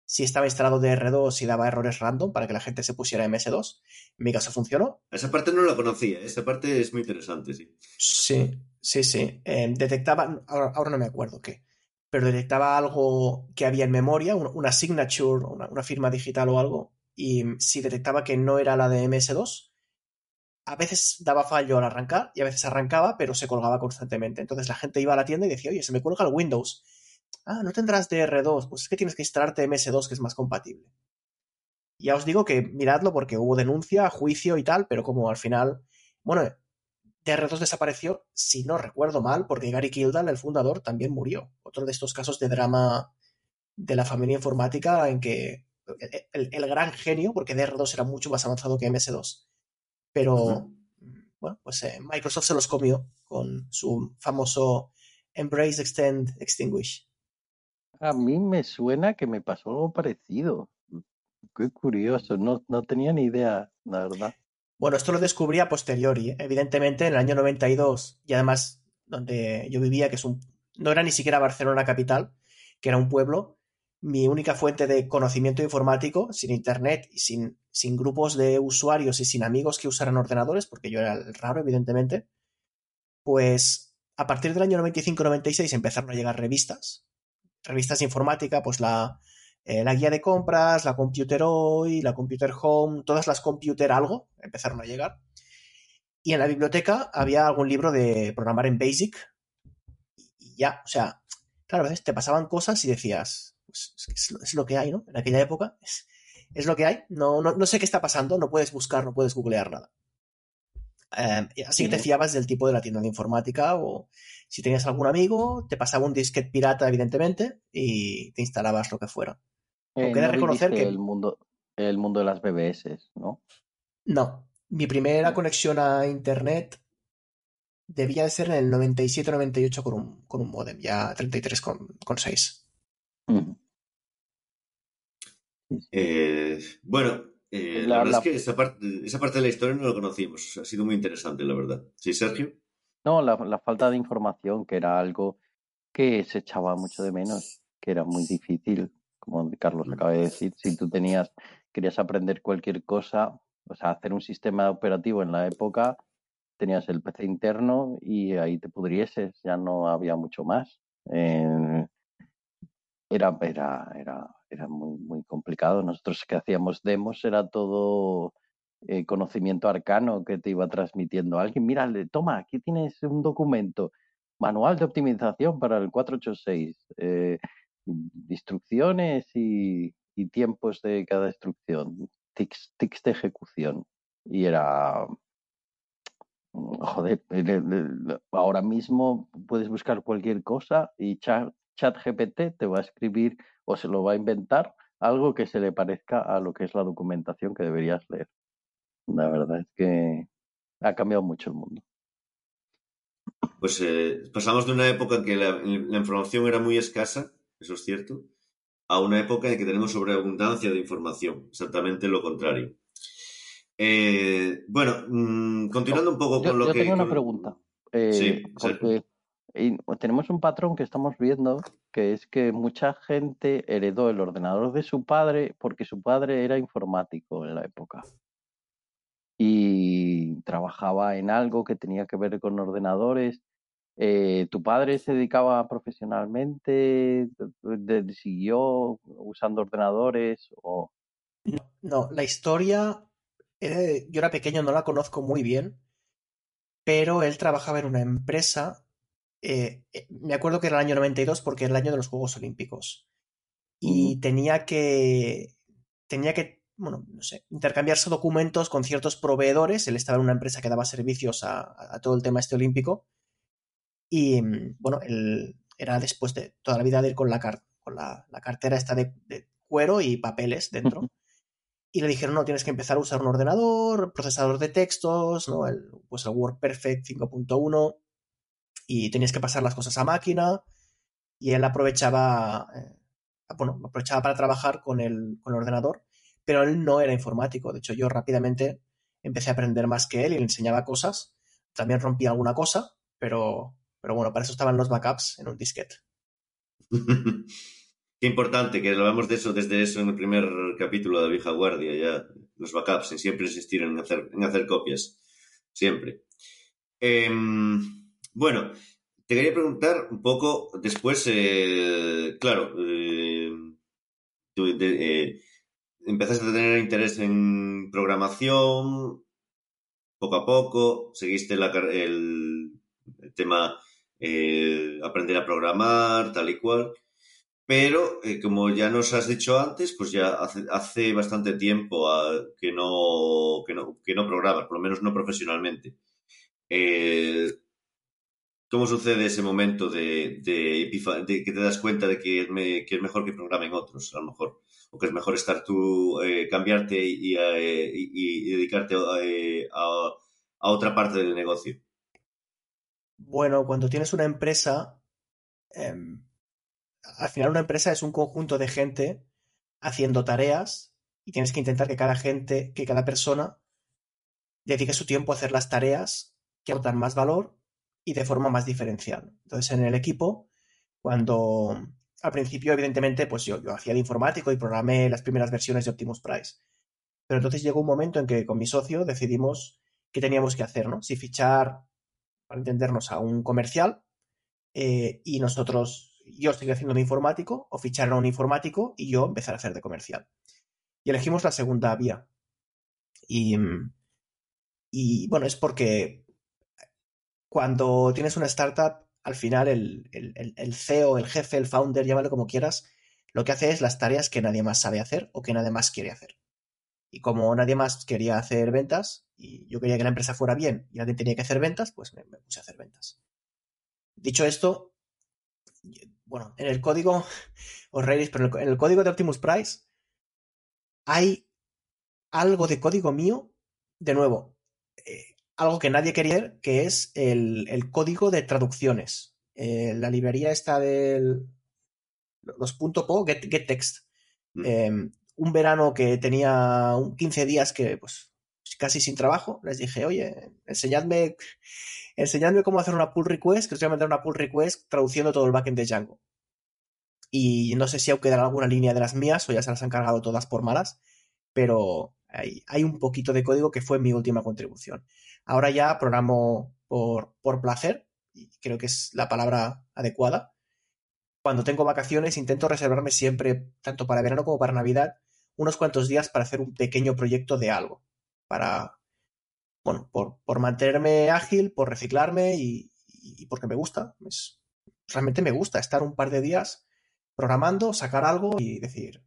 si estaba instalado DR2 y daba errores random para que la gente se pusiera MS2. En mi caso funcionó, Esa parte no la conocía, esa parte es muy interesante, sí. Sí, sí, sí. Eh, detectaba, ahora, ahora no me acuerdo qué, pero detectaba algo que había en memoria, un- una signature, una, una firma digital o algo, y si detectaba que no era la de MS2, a veces daba fallo al arrancar y a veces arrancaba, pero se colgaba constantemente. Entonces la gente iba a la tienda y decía, oye, se me cuelga el Windows. Ah, no tendrás DR2, pues es que tienes que instalarte MS2 que es más compatible. Ya os digo que miradlo porque hubo denuncia, juicio y tal, pero como al final, bueno, DR2 desapareció, si no recuerdo mal, porque Gary Kildall, el fundador, también murió. Otro de estos casos de drama de la familia informática en que el, el- el gran genio, porque DR2 era mucho más avanzado que MS2, pero bueno, pues eh, Microsoft se los comió con su famoso Embrace, Extend, Extinguish. A mí me suena que me pasó algo parecido. Qué curioso, no, no tenía ni idea, la verdad. Bueno, esto lo descubrí a posteriori, ¿eh? evidentemente en el año 92, y además donde yo vivía, que es un... no era ni siquiera Barcelona capital, que era un pueblo, mi única fuente de conocimiento informático, sin internet y sin, sin grupos de usuarios y sin amigos que usaran ordenadores, porque yo era el raro, evidentemente, pues a partir del año 95-96 empezaron a llegar revistas, revistas de informática, pues la, eh, la guía de compras, la Computer Hoy, la Computer Home, todas las Computer algo empezaron a llegar. Y en la biblioteca había algún libro de programar en Basic. Y ya, o sea, claro, a veces te pasaban cosas y decías, pues es, es lo que hay, ¿no? En aquella época es, es lo que hay. No, no, no sé qué está pasando, no puedes buscar, no puedes googlear nada. Eh, y así que te fiabas del tipo de la tienda de informática o si tenías algún amigo, te pasaba un disquete pirata, evidentemente, y te instalabas lo que fuera. Eh, Aunque he de ¿no reconocer que- el mundo, el mundo de las BBS, ¿no? No, mi primera conexión a internet debía de ser en el 97-98 con un, con un modem, ya 33,6. Ujú. Eh, bueno, eh, la, La- verdad la- es que esa parte, esa parte de la historia no lo conocimos. Ha sido muy interesante, la verdad. ¿Sí, Sergio? No, la, la falta de información, que era algo que se echaba mucho de menos, que era muy difícil, como Carlos acaba de decir, si tú tenías, querías aprender cualquier cosa, o sea, hacer un sistema operativo en la época, tenías el PC interno y ahí te pudrieses, ya no había mucho más. Eh, era, era, era, era muy, muy complicado. Nosotros que hacíamos demos era todo eh, conocimiento arcano que te iba transmitiendo alguien. Mira, toma, aquí tienes un documento, manual de optimización para el 486, eh, instrucciones y, tiempos de cada instrucción, tics, de ejecución. Y era, mm, joder, ahora mismo puedes buscar cualquier cosa y chat, ChatGPT te va a escribir o se lo va a inventar algo que se le parezca a lo que es la documentación que deberías leer. La verdad es que ha cambiado mucho el mundo. Pues eh, pasamos de una época en que la, la información era muy escasa, eso es cierto, a una época en que tenemos sobreabundancia de información, exactamente lo contrario. Eh, bueno, mm, continuando un poco Yo, con lo yo que... tengo una con- pregunta. eh, Sí, porque tenemos un patrón que estamos viendo, que es que mucha gente heredó el ordenador de su padre porque su padre era informático en la época. Y trabajaba en algo que tenía que ver con ordenadores. Eh, ¿Tu padre se dedicaba profesionalmente? ¿De- de- ¿Siguió usando ordenadores? O... No, la historia, eh, yo era pequeño, no la conozco muy bien, pero él trabajaba en una empresa, eh, eh, me acuerdo que era el año 92 porque era el año de los Juegos Olímpicos, y tenía que, tenía que, bueno, no sé, intercambiarse documentos con ciertos proveedores, él estaba en una empresa que daba servicios a, a todo el tema este olímpico, y mm, bueno, él era después de toda la vida de ir con la, car- con la, la cartera esta de, de cuero y papeles dentro. Y le dijeron, no, tienes que empezar a usar un ordenador, procesador de textos, ¿no? El, pues el WordPerfect 5.1 y tenías que pasar las cosas a máquina y él aprovechaba, eh, bueno, aprovechaba para trabajar con el, con el ordenador, pero él no era informático. De hecho, yo rápidamente empecé a aprender más que él y le enseñaba cosas. También rompía alguna cosa, pero, pero bueno, para eso estaban los backups en un disquete. Qué importante que hablamos de eso desde eso en el primer capítulo de vieja guardia, ya los backups, en siempre insistir en hacer, en hacer copias, siempre. Em, bueno, te quería preguntar un poco después, eh, claro, eh, tú eh, empezaste a tener interés en programación, poco a poco, seguiste el, tema aprender a programar, tal y cual. Pero, como ya nos has dicho antes, pues ya hace, bastante tiempo ah, que, no, que, no, que no programas, por lo menos no profesionalmente. ¿Cómo sucede ese momento de, que te das cuenta de que es, mejor que programen otros, a lo mejor? O que es mejor estar tú, eh, cambiarte y, eh, dedicarte eh, a, a otra parte del negocio. Bueno, cuando tienes una empresa, em, al final una empresa es un conjunto de gente haciendo tareas y tienes que intentar que cada gente, que cada persona dedique su tiempo a hacer las tareas que aportan más valor y de forma más diferencial. Entonces, en el equipo, cuando al principio, evidentemente, pues yo, yo hacía de informático y programé las primeras versiones de Optimus Price. Pero entonces llegó un momento en que con mi socio decidimos qué teníamos que hacer, ¿no? Si fichar, para entendernos, a un comercial eh, y nosotros, yo seguir haciendo de informático, o fichar a un informático y yo empezar a hacer de comercial. Y elegimos la segunda vía. Y, y bueno, es porque cuando tienes una startup, al final el, CEO, el jefe, el founder, llámalo como quieras, lo que hace es las tareas que nadie más sabe hacer o que nadie más quiere hacer. Y como nadie más quería hacer ventas y yo quería que la empresa fuera bien y nadie tenía que hacer ventas, pues me, puse a hacer ventas. Dicho esto, bueno, en el código, os reiréis, pero en el, en el código de Optimus Price hay algo de código mío, de nuevo, eh, algo que nadie quería ver, que es el, el código de traducciones. Eh, la librería está del los punto .po, get, get text. Mm. Eh, un verano que tenía un 15 días que, pues, casi sin trabajo, les dije, oye, enseñadme, enseñadme cómo hacer una pull request, que os voy a mandar una pull request traduciendo todo el backend de Django. Y no sé si aún quedará alguna línea de las mías o ya se las han cargado todas por malas, pero hay, un poquito de código que fue mi última contribución. Ahora ya programo por, por placer, creo que es la palabra adecuada. Cuando tengo vacaciones intento reservarme siempre, tanto para verano como para Navidad, unos cuantos días para hacer un pequeño proyecto de algo. Para, bueno, por, por mantenerme ágil, por reciclarme y, porque me gusta. Realmente me gusta estar un par de días programando, sacar algo y decir,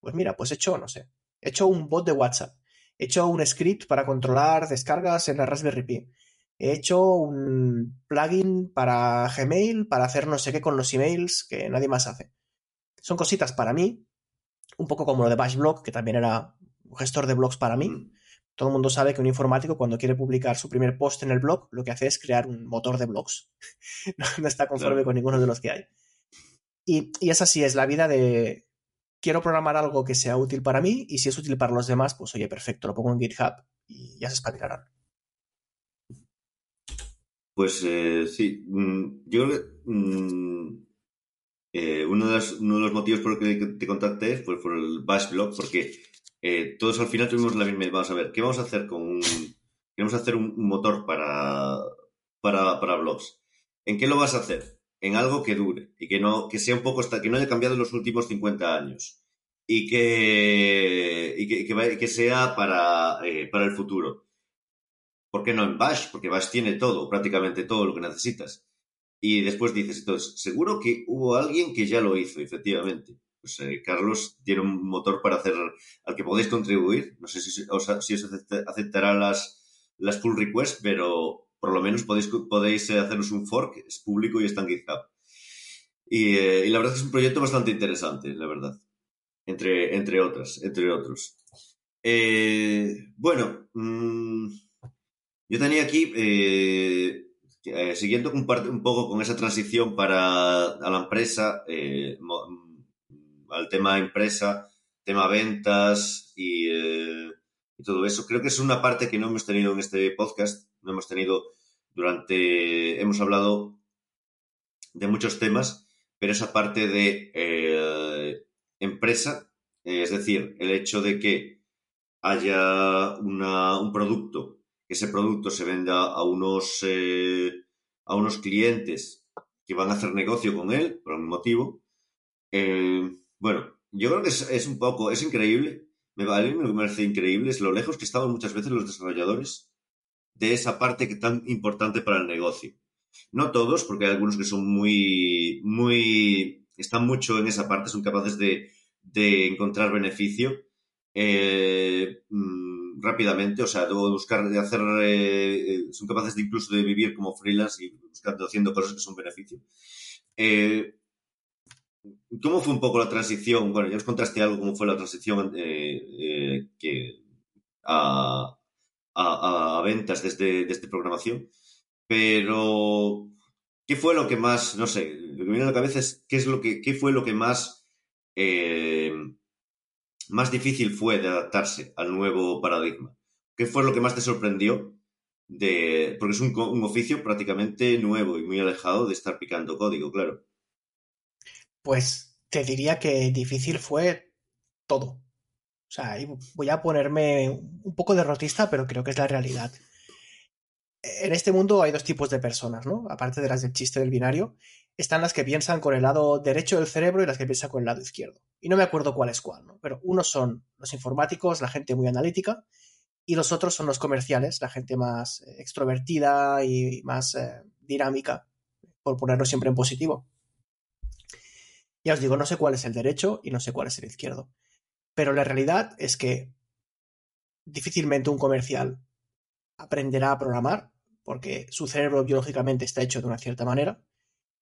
pues mira, pues he hecho, no sé, he hecho un bot de WhatsApp, he hecho un script para controlar descargas en la Raspberry Pi, he hecho un plugin para Gmail para hacer no sé qué con los emails que nadie más hace. Son cositas para mí, un poco como lo de Bashblog, que también era un gestor de blogs para mí. Mm. Todo el mundo sabe que un informático cuando quiere publicar su primer post en el blog, lo que hace es crear un motor de blogs. no, no está conforme Claro. con ninguno de los que hay. Y, y esa sí es la vida de quiero programar algo que sea útil para mí y si es útil para los demás, pues oye, perfecto, lo pongo en GitHub y ya se espabilarán. Pues eh, sí, mm, yo mm, eh, uno, de los, motivos por los que te contacté fue por el Bash Blog, porque eh, todos al final tuvimos la misma. Vamos a ver, ¿qué vamos a hacer con un. Queremos hacer un motor para, para, para blogs. ¿En qué lo vas a hacer? En algo que dure y que no que sea un poco hasta que no haya cambiado en los últimos 50 años y que y que, que, que sea para, eh, para el futuro. ¿Por qué no en Bash? Porque Bash tiene todo, prácticamente todo lo que necesitas. Y después dices, entonces, seguro que hubo alguien que ya lo hizo, efectivamente. Pues eh, Carlos tiene un motor para hacer al que podéis contribuir. No sé si, os- si os acepta- aceptará las, las pull requests, pero por lo menos podéis, podéis eh, haceros un fork, es público y está en GitHub. Y, eh, y la verdad es que es un proyecto bastante interesante, la verdad. Entre, entre otras, entre otros. Eh, bueno, mm, yo tenía aquí, siguiendo un, poco con esa transición para a la empresa, mm, al tema empresa, tema ventas y todo eso. Creo que es una parte que no hemos tenido en este podcast, no hemos tenido durante, hemos hablado de muchos temas, pero esa parte de eh, empresa, eh, es decir, el hecho de que haya una- un producto, ese producto se venda a unos, eh, a unos clientes que van a hacer negocio con él, por algún motivo. Bueno, yo creo que es, un poco, es increíble, me, vale, me parece increíble, lo lejos que estaban muchas veces los desarrolladores de esa parte que tan importante para el negocio. No todos, porque hay algunos que son muy, muy, están mucho en esa parte, son capaces de, de encontrar beneficio eh, mm, rápidamente, o sea, de buscar, de hacer, eh, eh, son capaces de incluso de vivir como freelance y buscando, haciendo cosas que son beneficio. Eh, ¿Cómo fue un poco la transición? Bueno, ya os contaste algo, cómo fue la transición eh, que, a, a, ventas desde, desde programación, pero ¿qué fue lo que más, no sé, lo que me viene a la cabeza es qué es lo que, qué fue lo que más, eh, más difícil fue de adaptarse al nuevo paradigma? ¿Qué fue lo que más te sorprendió? De, porque es un, un oficio prácticamente nuevo y muy alejado de estar picando código, claro. Pues te diría que difícil fue todo. O sea, voy a ponerme un poco derrotista, pero creo que es la realidad. En este mundo hay dos tipos de personas, ¿no? Aparte de las del chiste del binario, están las que piensan con el lado derecho del cerebro y las que piensan con el lado izquierdo. Y no me acuerdo cuál es cuál, ¿no? Pero unos son los informáticos, la gente muy analítica, y los otros son los comerciales, la gente más eh, extrovertida y más eh, dinámica, por ponerlo siempre en positivo. Ya os digo, no sé cuál es el derecho y no sé cuál es el izquierdo. Pero la realidad es que difícilmente un comercial aprenderá a programar porque su cerebro biológicamente está hecho de una cierta manera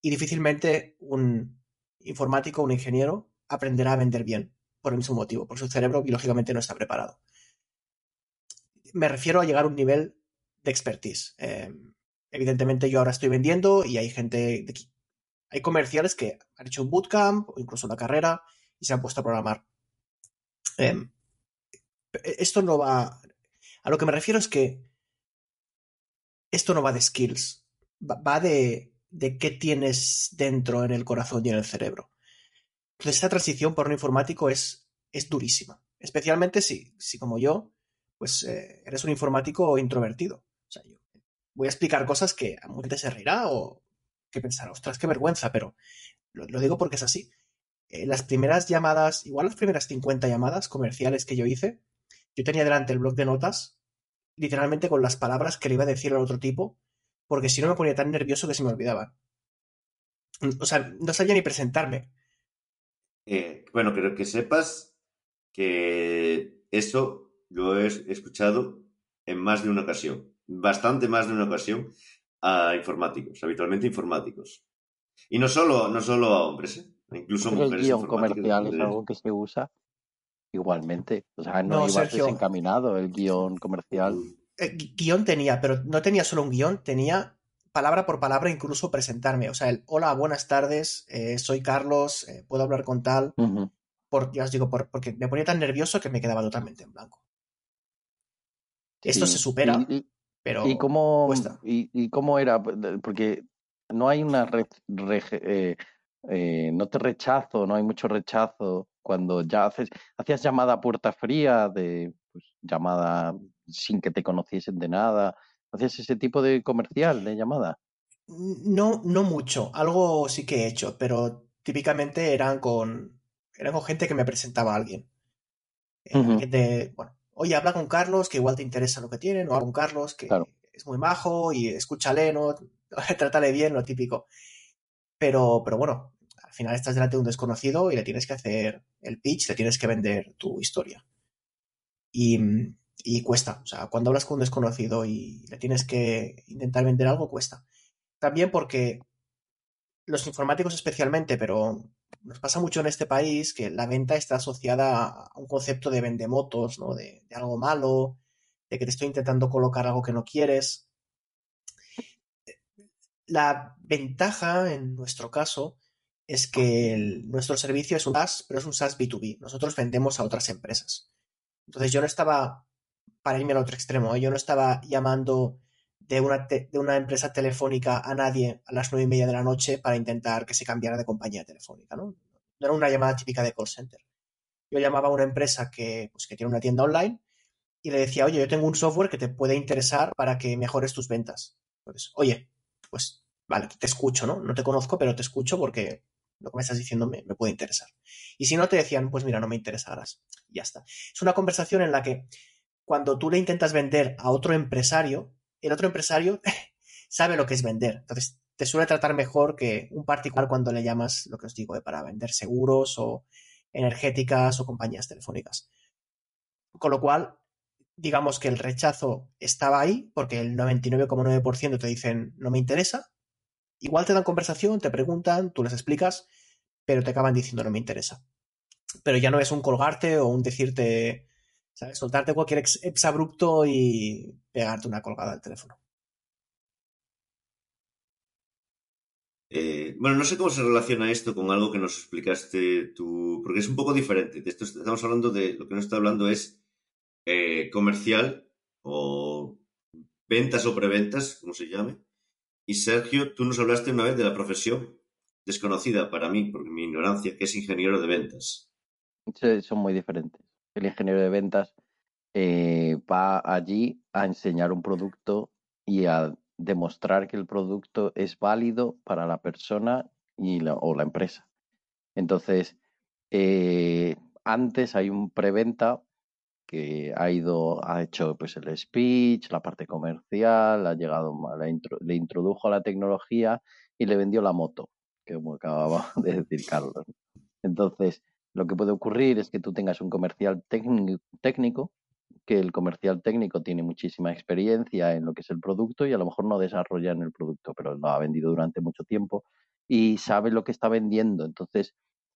y difícilmente un informático, un ingeniero aprenderá a vender bien por el mismo motivo, porque su cerebro biológicamente no está preparado. me refiero a llegar a un nivel de expertise. Eh, evidentemente yo ahora estoy vendiendo y hay gente, de, hay comerciales que han hecho un bootcamp o incluso una carrera y se han puesto a programar. Eh, esto no va... A lo que me refiero es que esto no va de skills, va, de, de qué tienes dentro en el corazón y en el cerebro. Entonces esta transición por un informático es, es durísima, especialmente si, si como yo, pues eh, eres un informático introvertido. O sea, yo voy a explicar cosas que a mucha gente se reirá o que pensará, ostras, qué vergüenza, pero lo digo porque es así. Eh, las primeras llamadas, igual las primeras 50 llamadas comerciales que yo hice, yo tenía delante el blog de notas, literalmente con las palabras que le iba a decir al otro tipo, porque si no me ponía tan nervioso que se me olvidaban. O sea, no sabía ni presentarme. Eh, bueno, creo que sepas que eso lo he escuchado en más de una ocasión, bastante más de una ocasión, a informáticos, habitualmente informáticos. Y no solo, no solo a hombres, ¿eh? Incluso el guion comercial es algo que se usa igualmente. O sea, no, No, ibas Sergio. desencaminado el guion comercial. Eh, gui- guion tenía, pero no tenía solo un guion, tenía palabra por palabra incluso presentarme. O sea, el hola, buenas tardes, eh, soy Carlos, eh, puedo hablar con tal. Por, ya os digo, por- porque me ponía tan nervioso que me quedaba totalmente en blanco. Esto Sí. se supera, ¿Y, y- pero y cómo, cuesta. y, y cómo era? Porque no hay una red, rege- eh, eh, no te rechazo, no hay mucho rechazo cuando ya haces, hacías llamada a puerta fría, de pues, llamada sin que te conociesen de nada, hacías ese tipo de comercial de llamada. No, no mucho. Algo sí que he hecho, pero típicamente eran con, eran con gente que me presentaba a alguien. Eh, Ujú. alguien de, bueno, oye, habla con Carlos, que igual te interesa lo que tienen, o habla con Carlos, que Claro. es muy majo y escúchale, ¿no? Trátale bien, lo típico. Pero, pero bueno, al final estás delante de un desconocido y le tienes que hacer el pitch, le tienes que vender tu historia. Y, cuesta. O sea, cuando hablas con un desconocido y le tienes que intentar vender algo, cuesta. También porque los informáticos especialmente, pero nos pasa mucho en este país que la venta está asociada a un concepto de vendemotos, ¿no? De, de algo malo, de que te estoy intentando colocar algo que no quieres. La ventaja en nuestro caso es que nuestro servicio es un SaaS, pero es un SaaS B2B. Nosotros vendemos a otras empresas. Entonces yo no estaba, para irme al otro extremo, ¿eh? yo no estaba llamando de una, de una empresa telefónica a nadie a las nueve y media de la noche para intentar que se cambiara de compañía telefónica, ¿no? No era una llamada típica de call center. Yo llamaba a una empresa que, pues, que tiene una tienda online y le decía, oye, yo tengo un software que te puede interesar para que mejores tus ventas. Entonces, oye, pues vale, te escucho, ¿no? No te conozco, pero te escucho porque lo que me estás diciendo me, me puede interesar. Y si no, te decían, pues mira, no me interesarás. Ya está. Es una conversación en la que cuando tú le intentas vender a otro empresario, el otro empresario sabe lo que es vender. Entonces, te suele tratar mejor que un particular cuando le llamas, lo que os digo, para vender seguros o energéticas o compañías telefónicas. Con lo cual, digamos que el rechazo estaba ahí, porque el 99,9% te dicen no me interesa. Igual te dan conversación, te preguntan, tú les explicas, pero te acaban diciendo no me interesa. Pero ya no es un colgarte o un decirte, ¿sabes? Soltarte cualquier ex, exabrupto y pegarte una colgada al teléfono. Eh, bueno, no sé cómo se relaciona esto con algo que nos explicaste tú, porque es un poco diferente. De esto estamos hablando de lo que nos está hablando es eh, comercial o ventas o preventas, como se llame. Y Sergio, tú nos hablaste una vez de la profesión desconocida para mí, por mi ignorancia, que es ingeniero de ventas. Son muy diferentes. El ingeniero de ventas eh, va allí a enseñar un producto y a demostrar que el producto es válido para la persona y o la empresa. Entonces, eh, antes hay un preventa ha ido, ha hecho pues el speech, la parte comercial, ha llegado, la le introdujo la tecnología y le vendió la moto, que como acababa de decir Carlos. Entonces, lo que puede ocurrir es que tú tengas un comercial técnico, que el comercial técnico tiene muchísima experiencia en lo que es el producto y a lo mejor no desarrolla en el producto, pero lo ha vendido durante mucho tiempo y sabe lo que está vendiendo. Entonces,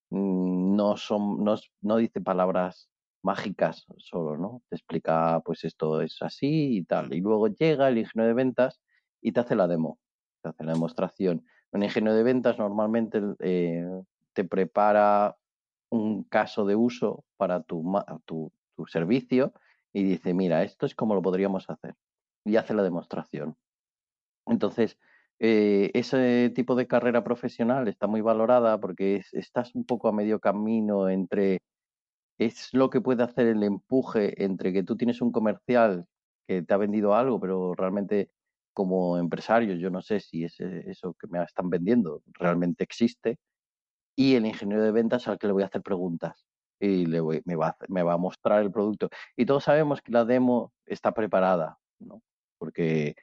mm, no, son, no, no dice palabras mágicas solo, ¿no? Te explica, pues esto es así y tal. Y luego llega el ingeniero de ventas y te hace la demo, te hace la demostración. Un ingeniero de ventas normalmente eh, te prepara un caso de uso para tu, tu, tu servicio y dice, mira, esto es como lo podríamos hacer. Y hace la demostración. Entonces, eh, ese tipo de carrera profesional está muy valorada porque es- estás un poco a medio camino entre, es lo que puede hacer el empuje entre que tú tienes un comercial que te ha vendido algo, pero realmente como empresario yo no sé si eso que me están vendiendo realmente existe, y el ingeniero de ventas al que le voy a hacer preguntas y le voy- me, va me va a mostrar el producto. Y todos sabemos que la demo está preparada, ¿no? Porque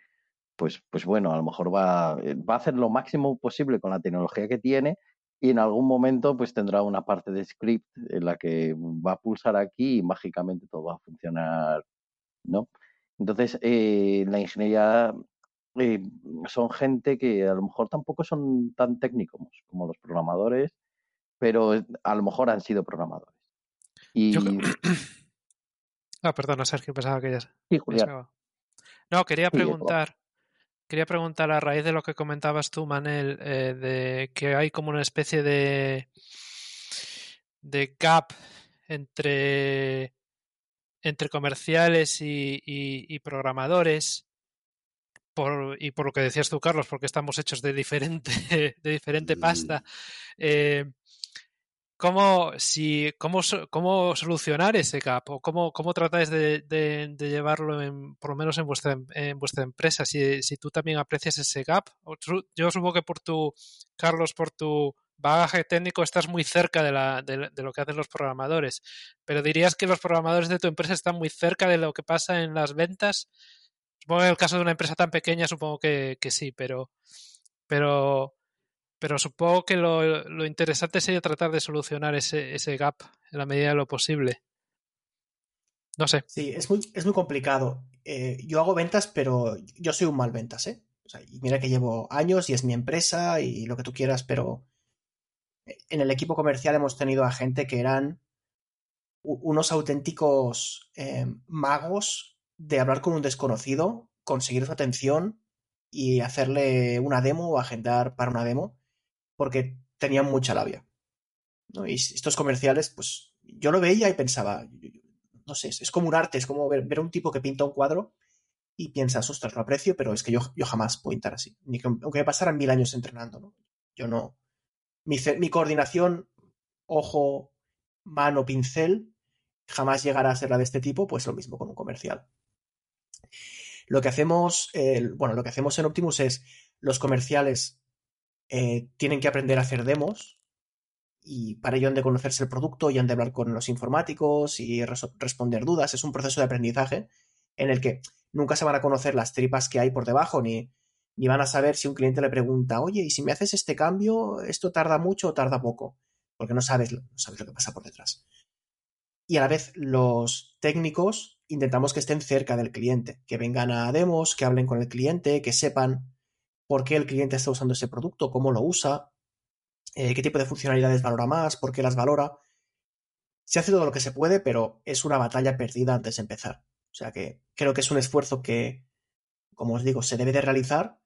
pues, pues bueno, a lo mejor va, va a hacer lo máximo posible con la tecnología que tiene y en algún momento pues tendrá una parte de script en la que va a pulsar aquí y mágicamente todo va a funcionar, ¿no? Entonces, eh, la ingeniería eh, son gente que a lo mejor tampoco son tan técnicos como los programadores, pero a lo mejor han sido programadores. Y Yo Ah, perdona, Sergio, pensaba que ya se sí, Julián. No, quería Sí, preguntar, quería preguntar a raíz de lo que comentabas tú, Manel, eh, de que hay como una especie de de gap entre entre comerciales y, y- y programadores. Por, y por lo que decías tú, Carlos, porque estamos hechos de diferente, de diferente pasta. Eh, ¿Cómo, si, cómo, cómo solucionar ese gap? ¿O cómo, cómo tratáis de, llevarlo, en, por lo menos en vuestra, en vuestra empresa? Si, si tú también aprecias ese gap. Yo supongo que por tu, Carlos, por tu bagaje técnico estás muy cerca de, la, de, de lo que hacen los programadores. Pero dirías que los programadores de tu empresa están muy cerca de lo que pasa en las ventas. Supongo que en el caso de una empresa tan pequeña, supongo que, que sí, pero, pero, pero supongo que lo, interesante sería tratar de solucionar ese, gap en la medida de lo posible. No sé. Sí, es muy, es muy complicado. Eh, yo hago ventas, pero yo soy un mal ventas, ¿eh? O sea, mira que llevo años y es mi empresa y lo que tú quieras, pero en el equipo comercial hemos tenido a gente que eran unos auténticos eh, magos de hablar con un desconocido, conseguir su atención y hacerle una demo o agendar para una demo, porque tenían mucha labia. ¿no? Y estos comerciales, pues yo lo veía y pensaba, no sé, es como un arte, es como ver, ver a un tipo que pinta un cuadro y piensas, ostras, lo aprecio, pero es que yo, yo jamás puedo pintar así, ni que, aunque me pasaran mil años entrenando, ¿no? Yo no. Mi, mi coordinación, ojo, mano, pincel, jamás llegará a ser la de este tipo, pues lo mismo con un comercial. Lo que hacemos, bueno, lo que hacemos en Optimus es los comerciales eh, tienen que aprender a hacer demos y para ello han de conocerse el producto y han de hablar con los informáticos y responder dudas. Es un proceso de aprendizaje en el que nunca se van a conocer las tripas que hay por debajo ni, ni van a saber si un cliente le pregunta, oye, ¿y si me haces este cambio, esto tarda mucho o tarda poco? Porque no sabes, no sabes lo que pasa por detrás. Y a la vez los técnicos intentamos que estén cerca del cliente, que vengan a demos, que hablen con el cliente, que sepan por qué el cliente está usando ese producto, cómo lo usa, eh, qué tipo de funcionalidades valora más, por qué las valora. Se hace todo lo que se puede, pero es una batalla perdida antes de empezar. O sea que creo que es un esfuerzo que, como os digo, se debe de realizar,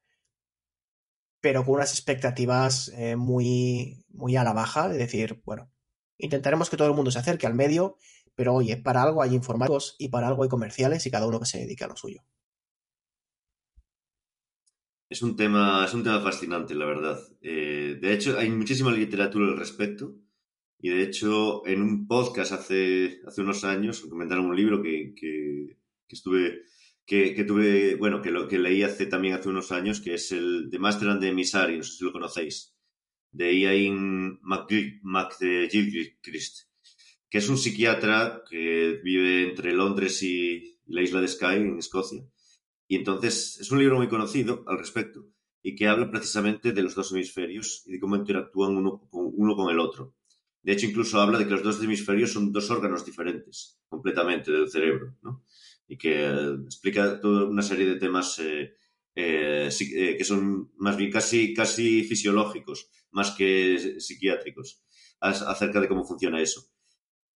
pero con unas expectativas eh, muy, muy a la baja, de decir, bueno, intentaremos que todo el mundo se acerque al medio, pero oye, para algo hay informáticos y para algo hay comerciales y cada uno que se dedique a lo suyo. Es un tema, es un tema fascinante, la verdad. Eh, de hecho, hay muchísima literatura al respecto. Y de hecho, en un podcast hace, hace unos años recomendaron un libro que, que, que estuve, que, que tuve, bueno, que, lo, que leí hace, también hace unos años, que es el de Master and the Emissary, no sé si lo conocéis, de McGil- McGilchrist, que es un psiquiatra que vive entre Londres y la isla de Skye, en Escocia. Y entonces es un libro muy conocido al respecto y que habla precisamente de los dos hemisferios y de cómo interactúan uno con, uno con el otro. De hecho, incluso habla de que los dos hemisferios son dos órganos diferentes completamente del cerebro, ¿no? Y que eh, explica toda una serie de temas eh, eh, que son más bien casi, casi fisiológicos, más que psiquiátricos, acerca de cómo funciona eso.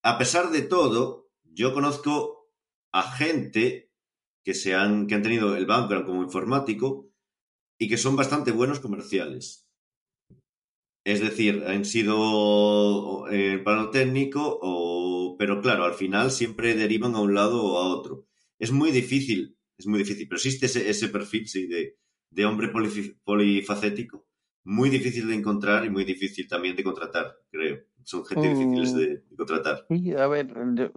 A pesar de todo, yo conozco a gente que, se han, que han tenido el background como informático y que son bastante buenos comerciales. Es decir, han sido eh, para lo técnico, o, pero claro, al final siempre derivan a un lado o a otro. Es muy difícil, es muy difícil, pero existe ese, perfil sí, de, de hombre polifacético, muy difícil de encontrar y muy difícil también de contratar, creo. Son gente Mm. difíciles de, de contratar. Sí, a ver, yo-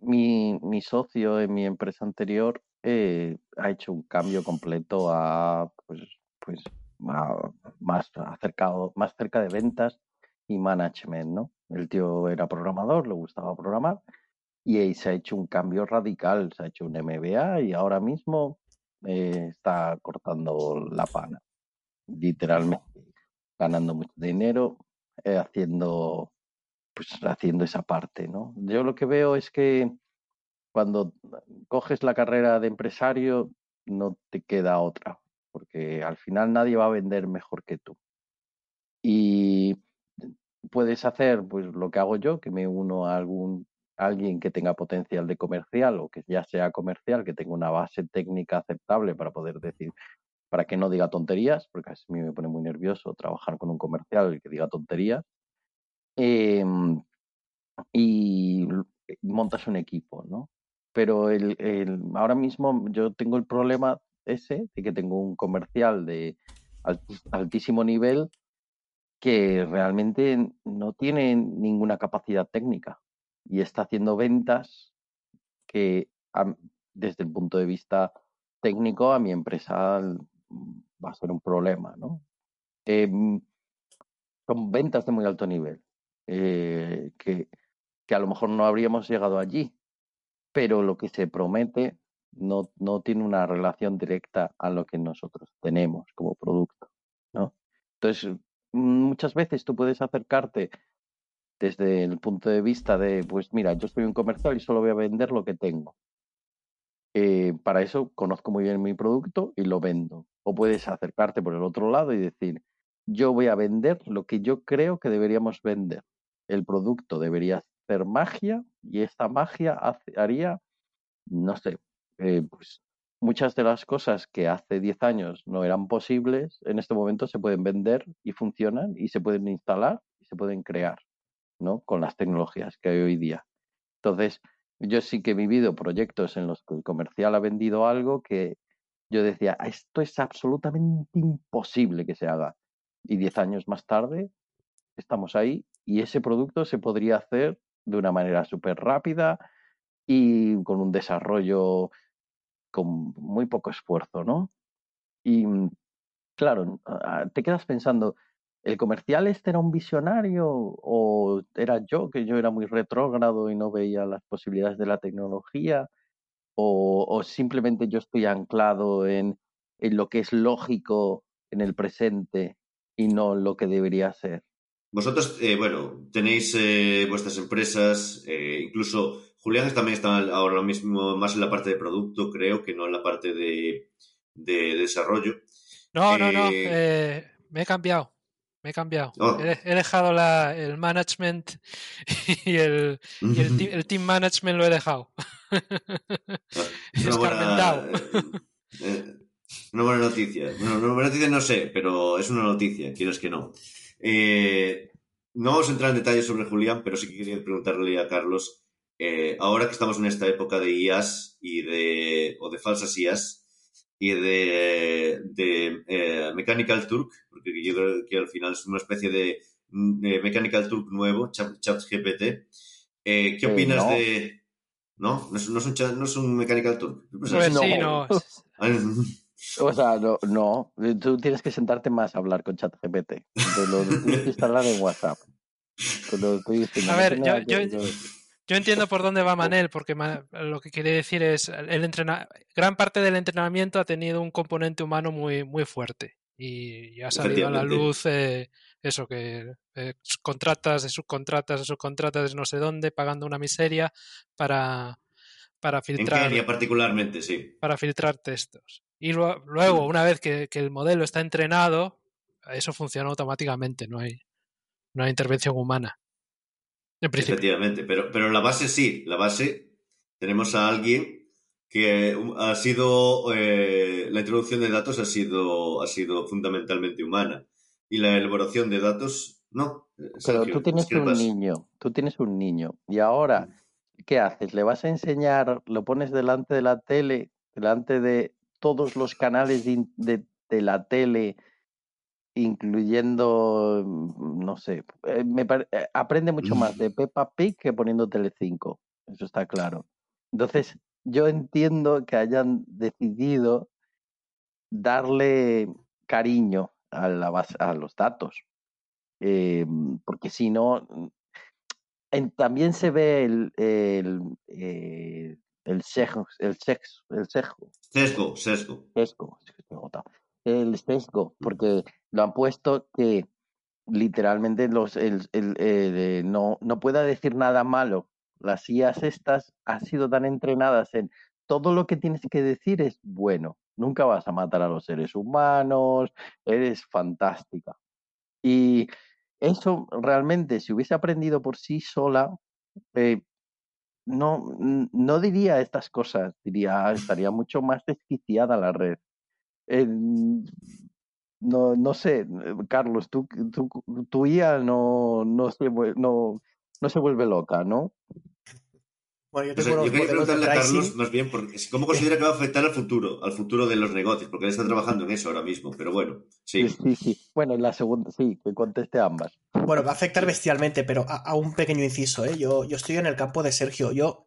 mi, mi socio en mi empresa anterior eh, ha hecho un cambio completo a, pues, pues, a- más acercado, más cerca de ventas y management, ¿no? El tío era programador, le gustaba programar y ahí se ha hecho un cambio radical, se ha hecho un MBA y ahora mismo eh, está cortando la pana, literalmente, ganando mucho dinero, eh, haciendo pues haciendo esa parte, ¿no? Yo lo que veo es que cuando coges la carrera de empresario no te queda otra, porque al final nadie va a vender mejor que tú. Y puedes hacer pues lo que hago yo, que me uno a algún alguien que tenga potencial de comercial o que ya sea comercial, que tenga una base técnica aceptable para poder decir, para que no diga tonterías, porque a mí me pone muy nervioso trabajar con un comercial que diga tonterías. Em, y l- montas un equipo, ¿no? Pero el, el- ahora mismo yo tengo el problema ese de que tengo un comercial de altísimo nivel que realmente no tiene ninguna capacidad técnica y está haciendo ventas que desde el punto de vista técnico a mi empresa va a ser un problema, ¿no? Em, son ventas de muy alto nivel, eh, que, que a lo mejor no habríamos llegado allí, pero lo que se promete no, no tiene una relación directa a lo que nosotros tenemos como producto, ¿no? Entonces, mm, muchas veces tú puedes acercarte desde el punto de vista de, pues mira, yo soy un comercial y solo voy a vender lo que tengo. Eh, para eso conozco muy bien mi producto y lo vendo. O puedes acercarte por el otro lado y decir, yo voy a vender lo que yo creo que deberíamos vender. El producto debería hacer magia y esta magia haría, no sé, eh, pues muchas de las cosas que hace 10 años no eran posibles, en este momento se pueden vender y funcionan y se pueden instalar y se pueden crear, ¿no? Con las tecnologías que hay hoy día. Entonces, yo sí que he vivido proyectos en los que el comercial ha vendido algo que yo decía, "Ah, esto es absolutamente imposible que se haga. Y 10 años más tarde estamos ahí y ese producto se podría hacer de una manera súper rápida y con un desarrollo con muy poco esfuerzo, ¿no? Y mm, claro, ah, te quedas pensando, ¿el comercial este era un visionario o era yo, que yo era muy retrógrado y no veía las posibilidades de la tecnología? ¿O, o simplemente yo estoy anclado en, en lo que es lógico en el presente y no en lo que debería ser? Vosotros, eh, bueno, tenéis eh, vuestras empresas, eh, incluso Julián también está ahora mismo más en la parte de producto, creo, que no en la parte de, de desarrollo. No, no, no. Me he cambiado. Me he cambiado. Oh. He, he dejado la, el management y, el, y el, team management lo he dejado. Buena, eh, eh, una buena noticia. Bueno, una buena noticia no sé, pero es una noticia, quieres que no. Eh, no vamos a entrar en detalles sobre Julián, pero sí que quería preguntarle a Carlos, eh, ahora que estamos en esta época de IAS y de, o de falsas IAS y de, de eh, Mechanical Turk, porque yo creo que al final es una especie de, de Mechanical Turk nuevo, Chat, ChatGPT. Eh, ¿Qué Eh, opinas no. de...? ¿No? ¿No es, no es un, chat- no es un Mechanical Turk? Pues Pues sí, No. no. O sea, no, no, tú tienes que sentarte más a hablar con ChatGPT. Te lo tienes que instalar en WhatsApp. Te lo estoy diciendo, A ver, yo- yo- ver. Yo entiendo por dónde va Manel, porque lo que quiere decir es el entrena gran parte del entrenamiento ha tenido un componente humano muy, muy fuerte y, ha salido a la luz eh, eso que eh, contratas de subcontratas de subcontratas de no sé dónde pagando una miseria para para en filtrar Kenia particularmente, sí. para filtrar textos. Y lo- luego, una vez que, que el modelo está entrenado, eso funciona automáticamente, no hay, no hay intervención humana. En principio. Efectivamente, pero, pero la base sí, la base tenemos a alguien que eh, ha sido, eh, la introducción de datos ha sido, ha sido fundamentalmente humana y la elaboración de datos, no. Pero tú tienes un niño, tú tienes un niño y ahora, ¿qué haces? ¿Le vas a enseñar, lo pones delante de la tele, delante de todos los canales de- de la tele, incluyendo, mm, no sé, eh, me eh, aprende mucho más de Peppa Pig que poniendo Telecinco, eso está claro. Entonces, yo entiendo que hayan decidido darle cariño a, la base- a los datos, eh, porque si no, mm, en- también se ve el, el, eh, el sesgo, el sexo, el sesgo, Sesgo, sesgo. sesgo, el sesgo, porque lo han puesto que literalmente los, el, el, eh, no, no pueda decir nada malo. Las IAs estas han sido tan entrenadas en todo lo que tienes que decir es bueno. Nunca vas a matar a los seres humanos, eres fantástica. Y eso realmente, si hubiese aprendido por sí sola, eh, no, no diría estas cosas, diría, "Ah, estaría mucho más desquiciada la red. Eh, no, no sé, Carlos, tú, tú, tu IA no, no, se, no, no se vuelve loca, ¿no? Bueno, yo O sea, tengo yo quería preguntarle a Carlos más bien porque cómo considera que va a afectar al futuro, al futuro de los negocios, porque él está trabajando en eso ahora mismo, pero bueno, sí. Sí, sí, sí. Bueno, en la segunda, sí, que conteste ambas. Bueno, va a afectar bestialmente, pero a, a un pequeño inciso, ¿eh? Yo, yo estoy en el campo de Sergio. Yo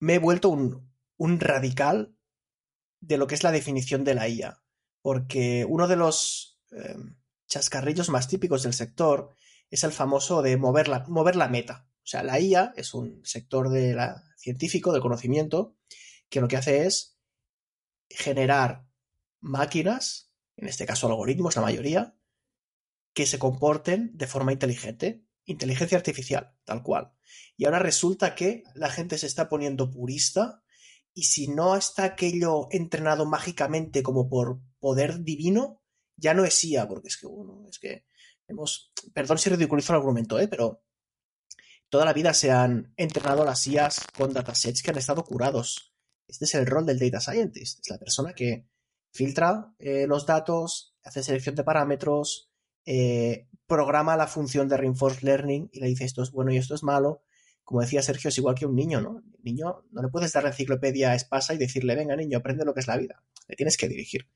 me he vuelto un, un radical de lo que es la definición de la IA. Porque uno de los eh, chascarrillos más típicos del sector es el famoso de mover la, mover la meta. O sea, la IA es un sector de la, científico, del conocimiento, que lo que hace es generar máquinas, en este caso algoritmos, la mayoría, que se comporten de forma inteligente. Inteligencia artificial, tal cual. Y ahora resulta que la gente se está poniendo purista y si no está aquello entrenado mágicamente como por poder divino, ya no es IA, porque es que, bueno, es que hemos, perdón si ridiculizo el argumento, ¿eh? pero toda la vida se han entrenado las IAs con datasets que han estado curados. Este es el rol del data scientist, es la persona que filtra eh, los datos, hace selección de parámetros, eh, programa la función de reinforced learning y le dice esto es bueno y esto es malo. Como decía Sergio, es igual que un niño, ¿no? El niño no le puedes dar la enciclopedia a espasa y decirle, venga niño, aprende lo que es la vida. Le tienes que dirigir.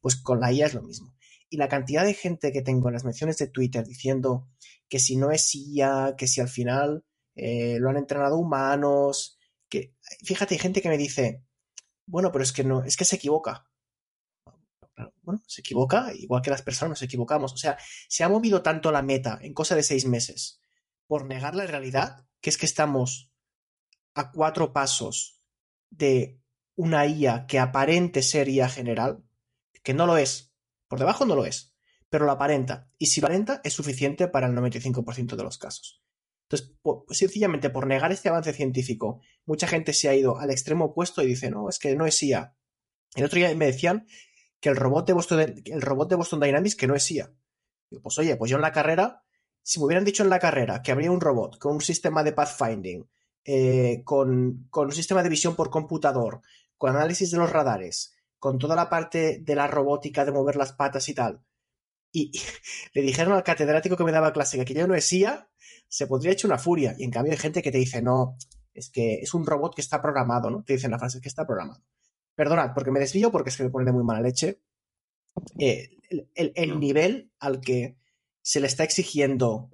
Pues con la IA es lo mismo. Y la cantidad de gente que tengo en las menciones de Twitter diciendo que si no es IA, que si al final eh, lo han entrenado humanos, que fíjate, hay gente que me dice, bueno, pero es que no, es que se equivoca. Bueno, se equivoca igual que las personas nos equivocamos. O sea, se ha movido tanto la meta en cosa de seis meses por negar la realidad, que es que estamos a cuatro pasos de una IA que aparente ser IA general, que no lo es. Por debajo no lo es, pero lo aparenta. Y si lo aparenta, es suficiente para el 95% de los casos. Entonces, sencillamente por negar este avance científico, mucha gente se ha ido al extremo opuesto y dice, no, es que no es IA. El otro día me decían que el robot de Boston, el robot de Boston Dynamics que no es IA. Digo, pues oye, pues yo en la carrera, si me hubieran dicho en la carrera que habría un robot con un sistema de pathfinding, eh, con, con un sistema de visión por computador, con análisis de los radares, con toda la parte de la robótica de mover las patas y tal, y, y le dijeron al catedrático que me daba clase que aquello no es IA, se podría echar una furia. Y en cambio hay gente que te dice, no, es que es un robot que está programado, ¿no? Te dicen la frase, que está programado. Perdonad, porque me desvío porque es que me pone de muy mala leche. Eh, el, el- el No. nivel al que se le está exigiendo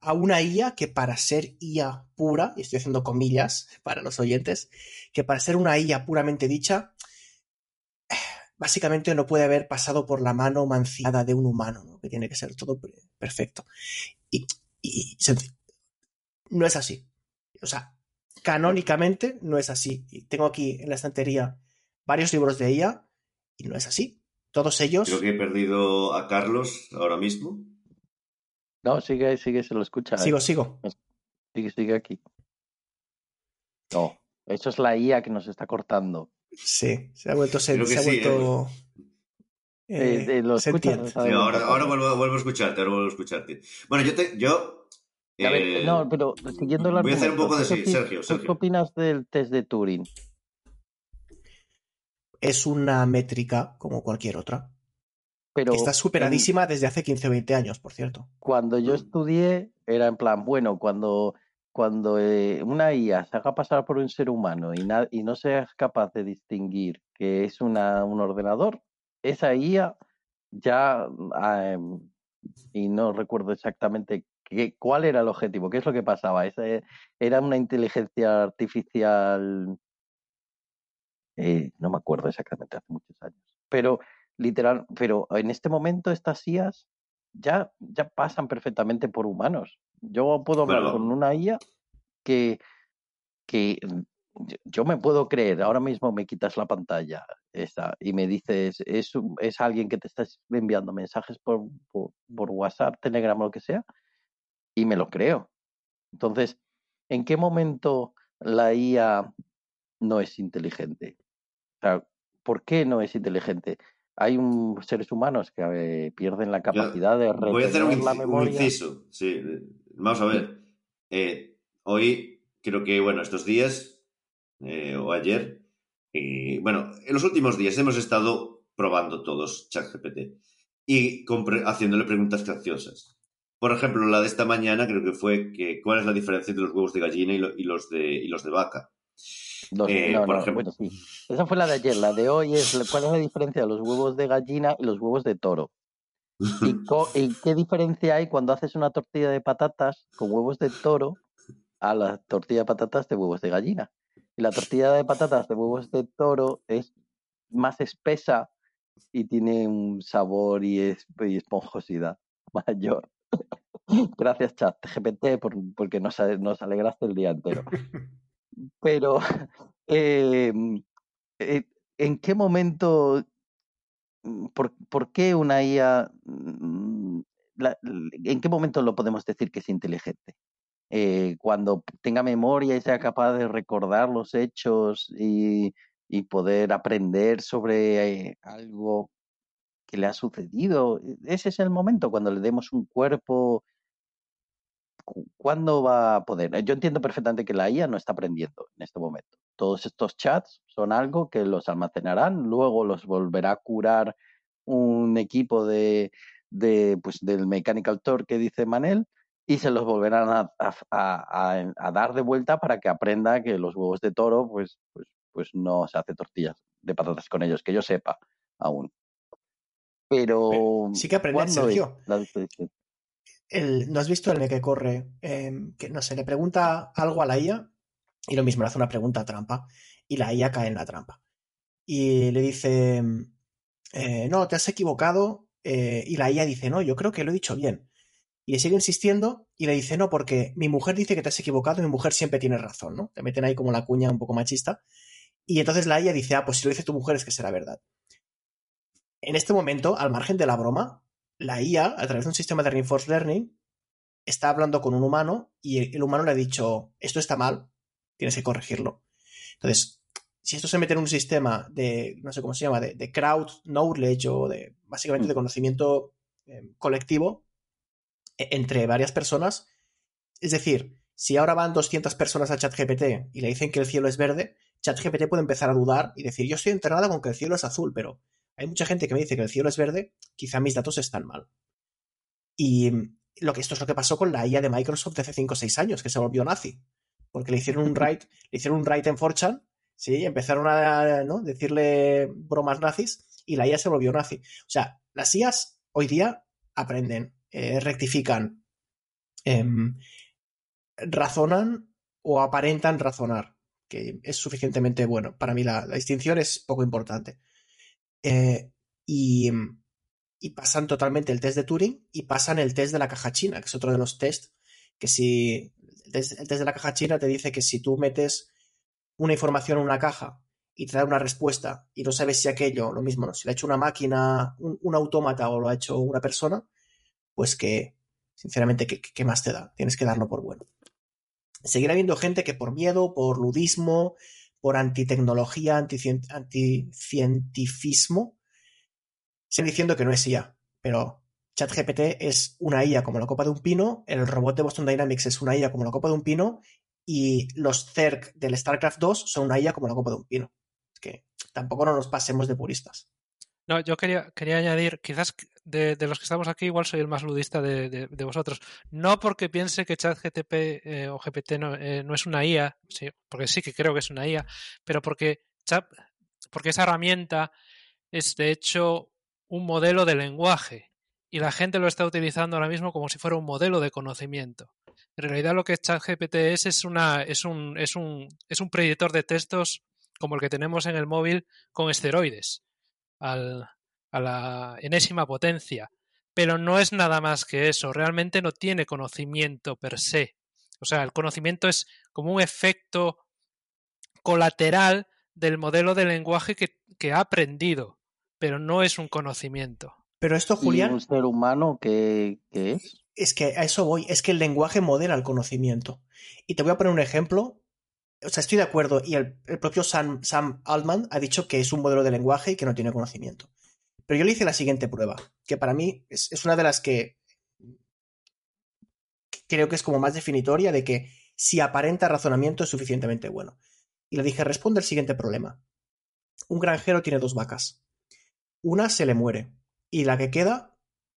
a una IA que para ser IA pura, y estoy haciendo comillas para los oyentes, que para ser una IA puramente dicha, básicamente no puede haber pasado por la mano mancillada de un humano, ¿no? que tiene que ser todo perfecto. Y, y no es así. O sea, canónicamente no es así. Y tengo aquí en la estantería varios libros de ella y no es así. Todos ellos. Creo que he perdido a Carlos ahora mismo. No, sigue, sigue, se lo escucha. ¿eh? Sigo, sigo. Sigue, sigue aquí. No, eso es la IA que nos está cortando. Sí, se ha vuelto. Se, se ha sí, vuelto Eh, eh, lo se. Sí, ahora, ahora vuelvo, vuelvo a escucharte, ahora vuelvo a escucharte. Bueno, yo, te, yo A ver, Eh, no, pero siguiendo el voy a hacer un poco de ¿tú sí, Sergio, ¿Qué opinas del test de Turing? Es una métrica como cualquier otra. Pero está en- superadísima desde hace 15 o 20 años, por cierto. cuando yo Mm. estudié, era en plan, bueno, cuando, cuando eh, una IA se haga pasar por un ser humano y, no seas capaz de distinguir que es una, un ordenador, esa IA ya, em, y no recuerdo exactamente qué, cuál era el objetivo, qué es lo que pasaba. Esa, eh, era una inteligencia artificial, eh, no me acuerdo exactamente, hace muchos años. Pero literal, pero en este momento estas IAs ya, ya pasan perfectamente por humanos. Yo puedo hablar con una IA que, que yo- yo me puedo creer, ahora mismo me quitas la pantalla esa, y me dices, es, es alguien que te está enviando mensajes por, por, por WhatsApp, Telegram o lo que sea, y me lo creo. Entonces, ¿en qué momento la IA no es inteligente? O sea, ¿por qué no es inteligente? Hay un, seres humanos que eh, pierden la capacidad de retener Voy a hacer un, la inci- un memoria. inciso. Sí, vamos a ver. Eh, hoy creo que, bueno, estos días eh, o ayer, eh, bueno, en los últimos días hemos estado probando todos ChatGPT y haciéndole preguntas capciosas. Por ejemplo, la de esta mañana creo que fue que cuál es la diferencia entre los huevos de gallina y, lo- y los, de, y los de vaca. Eh, no, por no, ejemplo. bueno, sí. Esa fue la de ayer. La de hoy es cuál es la diferencia de los huevos de gallina y los huevos de toro. ¿Y, co- y qué diferencia hay cuando haces una tortilla de patatas con huevos de toro a la tortilla de patatas de huevos de gallina? Y la tortilla de patatas de huevos de toro es más espesa y tiene un sabor y, es- y esponjosidad mayor. Gracias, chat GPT, por, porque nos alegraste el día entero. Pero, eh, eh, ¿en qué momento, mm, por, por qué una IA, mm, en qué momento lo podemos decir que es inteligente? Eh, cuando tenga memoria y sea capaz de recordar los hechos y, y poder aprender sobre eh, algo que le ha sucedido. Ese es el momento cuando le demos un cuerpo. Cu- ¿Cuándo va a poder? Yo entiendo perfectamente que la IA no está aprendiendo en este momento. Todos estos chats son algo que los almacenarán, luego los volverá a curar un equipo de, de, pues, del Mechanical Turk que dice Manel y se los volverán a, a- a- a- a dar de vuelta para que aprenda que los huevos de toro pues, pues, pues no se hace tortillas de patatas con ellos, que yo sepa aún. Pero, sí que aprender, ¿cuándo es Sergio. la? ¿No has visto el que corre? Em, que no sé, le pregunta algo a la IA y lo mismo, le hace una pregunta trampa y la IA cae en la trampa. Y le dice, eh, no, te has equivocado. eh, y la IA dice, no, yo creo que lo he dicho bien. Y le sigue insistiendo y le dice, no, porque mi mujer dice que te has equivocado y mi mujer siempre tiene razón, ¿no? Te meten ahí como la cuña un poco machista. Y entonces la IA dice, ah, pues si lo dice tu mujer es que será verdad. En este momento, al margen de la broma, la IA, a través de un sistema de reinforced learning, está hablando con un humano y el humano le ha dicho, esto está mal, tienes que corregirlo. Entonces, si esto se mete en un sistema de, no sé cómo se llama, de, de crowd knowledge o de, básicamente, de conocimiento eh, colectivo e- entre varias personas, es decir, si ahora van 200 personas a ChatGPT y le dicen que el cielo es verde, ChatGPT puede empezar a dudar y decir, yo estoy entrenada con que el cielo es azul, pero hay mucha gente que me dice que el cielo es verde, quizá mis datos están mal. Y mm, lo que esto es lo que pasó con la IA de Microsoft de hace 5 o 6 años, que se volvió nazi. Porque le hicieron un write, le hicieron un write en 4chan, sí, y empezaron a ¿no? decirle bromas nazis, y la IA se volvió nazi. O sea, las IAs hoy día aprenden, eh, rectifican, em, razonan o aparentan razonar, que es suficientemente bueno. Para mí la, la distinción es poco importante. Eh, y, pasan totalmente el test de Turing y pasan el test de la caja china, que es otro de los test que si el test, de la caja china te dice que si tú metes una información en una caja y te da una respuesta y no sabes si aquello, lo mismo, ¿no? si lo ha hecho una máquina, un, un autómata o lo ha hecho una persona, pues que, sinceramente, ¿qué, qué más te da? Tienes que darlo por bueno. Seguirá habiendo gente que por miedo, por ludismo, por antitecnología, anticien- anticientifismo, sigue diciendo que no es IA, pero ChatGPT es una IA como la copa de un pino, el robot de Boston Dynamics es una IA como la copa de un pino y los Zerg del StarCraft 2 son una IA como la copa de un pino. Es que tampoco no nos pasemos de puristas. No, yo quería, quería añadir, quizás de, de los que estamos aquí, igual soy el más ludista de, de- vosotros. No porque piense que ChatGTP eh, o GPT no, eh, no es una IA, sí, porque sí que creo que es una IA, pero porque, Chat, porque esa herramienta es de hecho un modelo de lenguaje y la gente lo está utilizando ahora mismo como si fuera un modelo de conocimiento. En realidad lo que ChatGPT es es una es un es un es un predictor de textos como el que tenemos en el móvil con esteroides al- a la enésima potencia. Pero no es nada más que eso, realmente no tiene conocimiento per se. O sea, el conocimiento es como un efecto colateral del modelo de lenguaje que, que ha aprendido, pero no es un conocimiento. Pero esto, ¿Y Julián, un ser humano qué, qué es? es que a eso voy, es que el lenguaje modela el conocimiento. Y te voy a poner un ejemplo. O sea, estoy de acuerdo, y el, el propio Sam, Sam Altman ha dicho que es un modelo de lenguaje y que no tiene conocimiento. Pero yo le hice la siguiente prueba, que para mí es, es una de las que creo que es como más definitoria de que si aparenta razonamiento es suficientemente bueno. Y le dije, responde el siguiente problema. Un granjero tiene dos vacas. Una se le muere y la que queda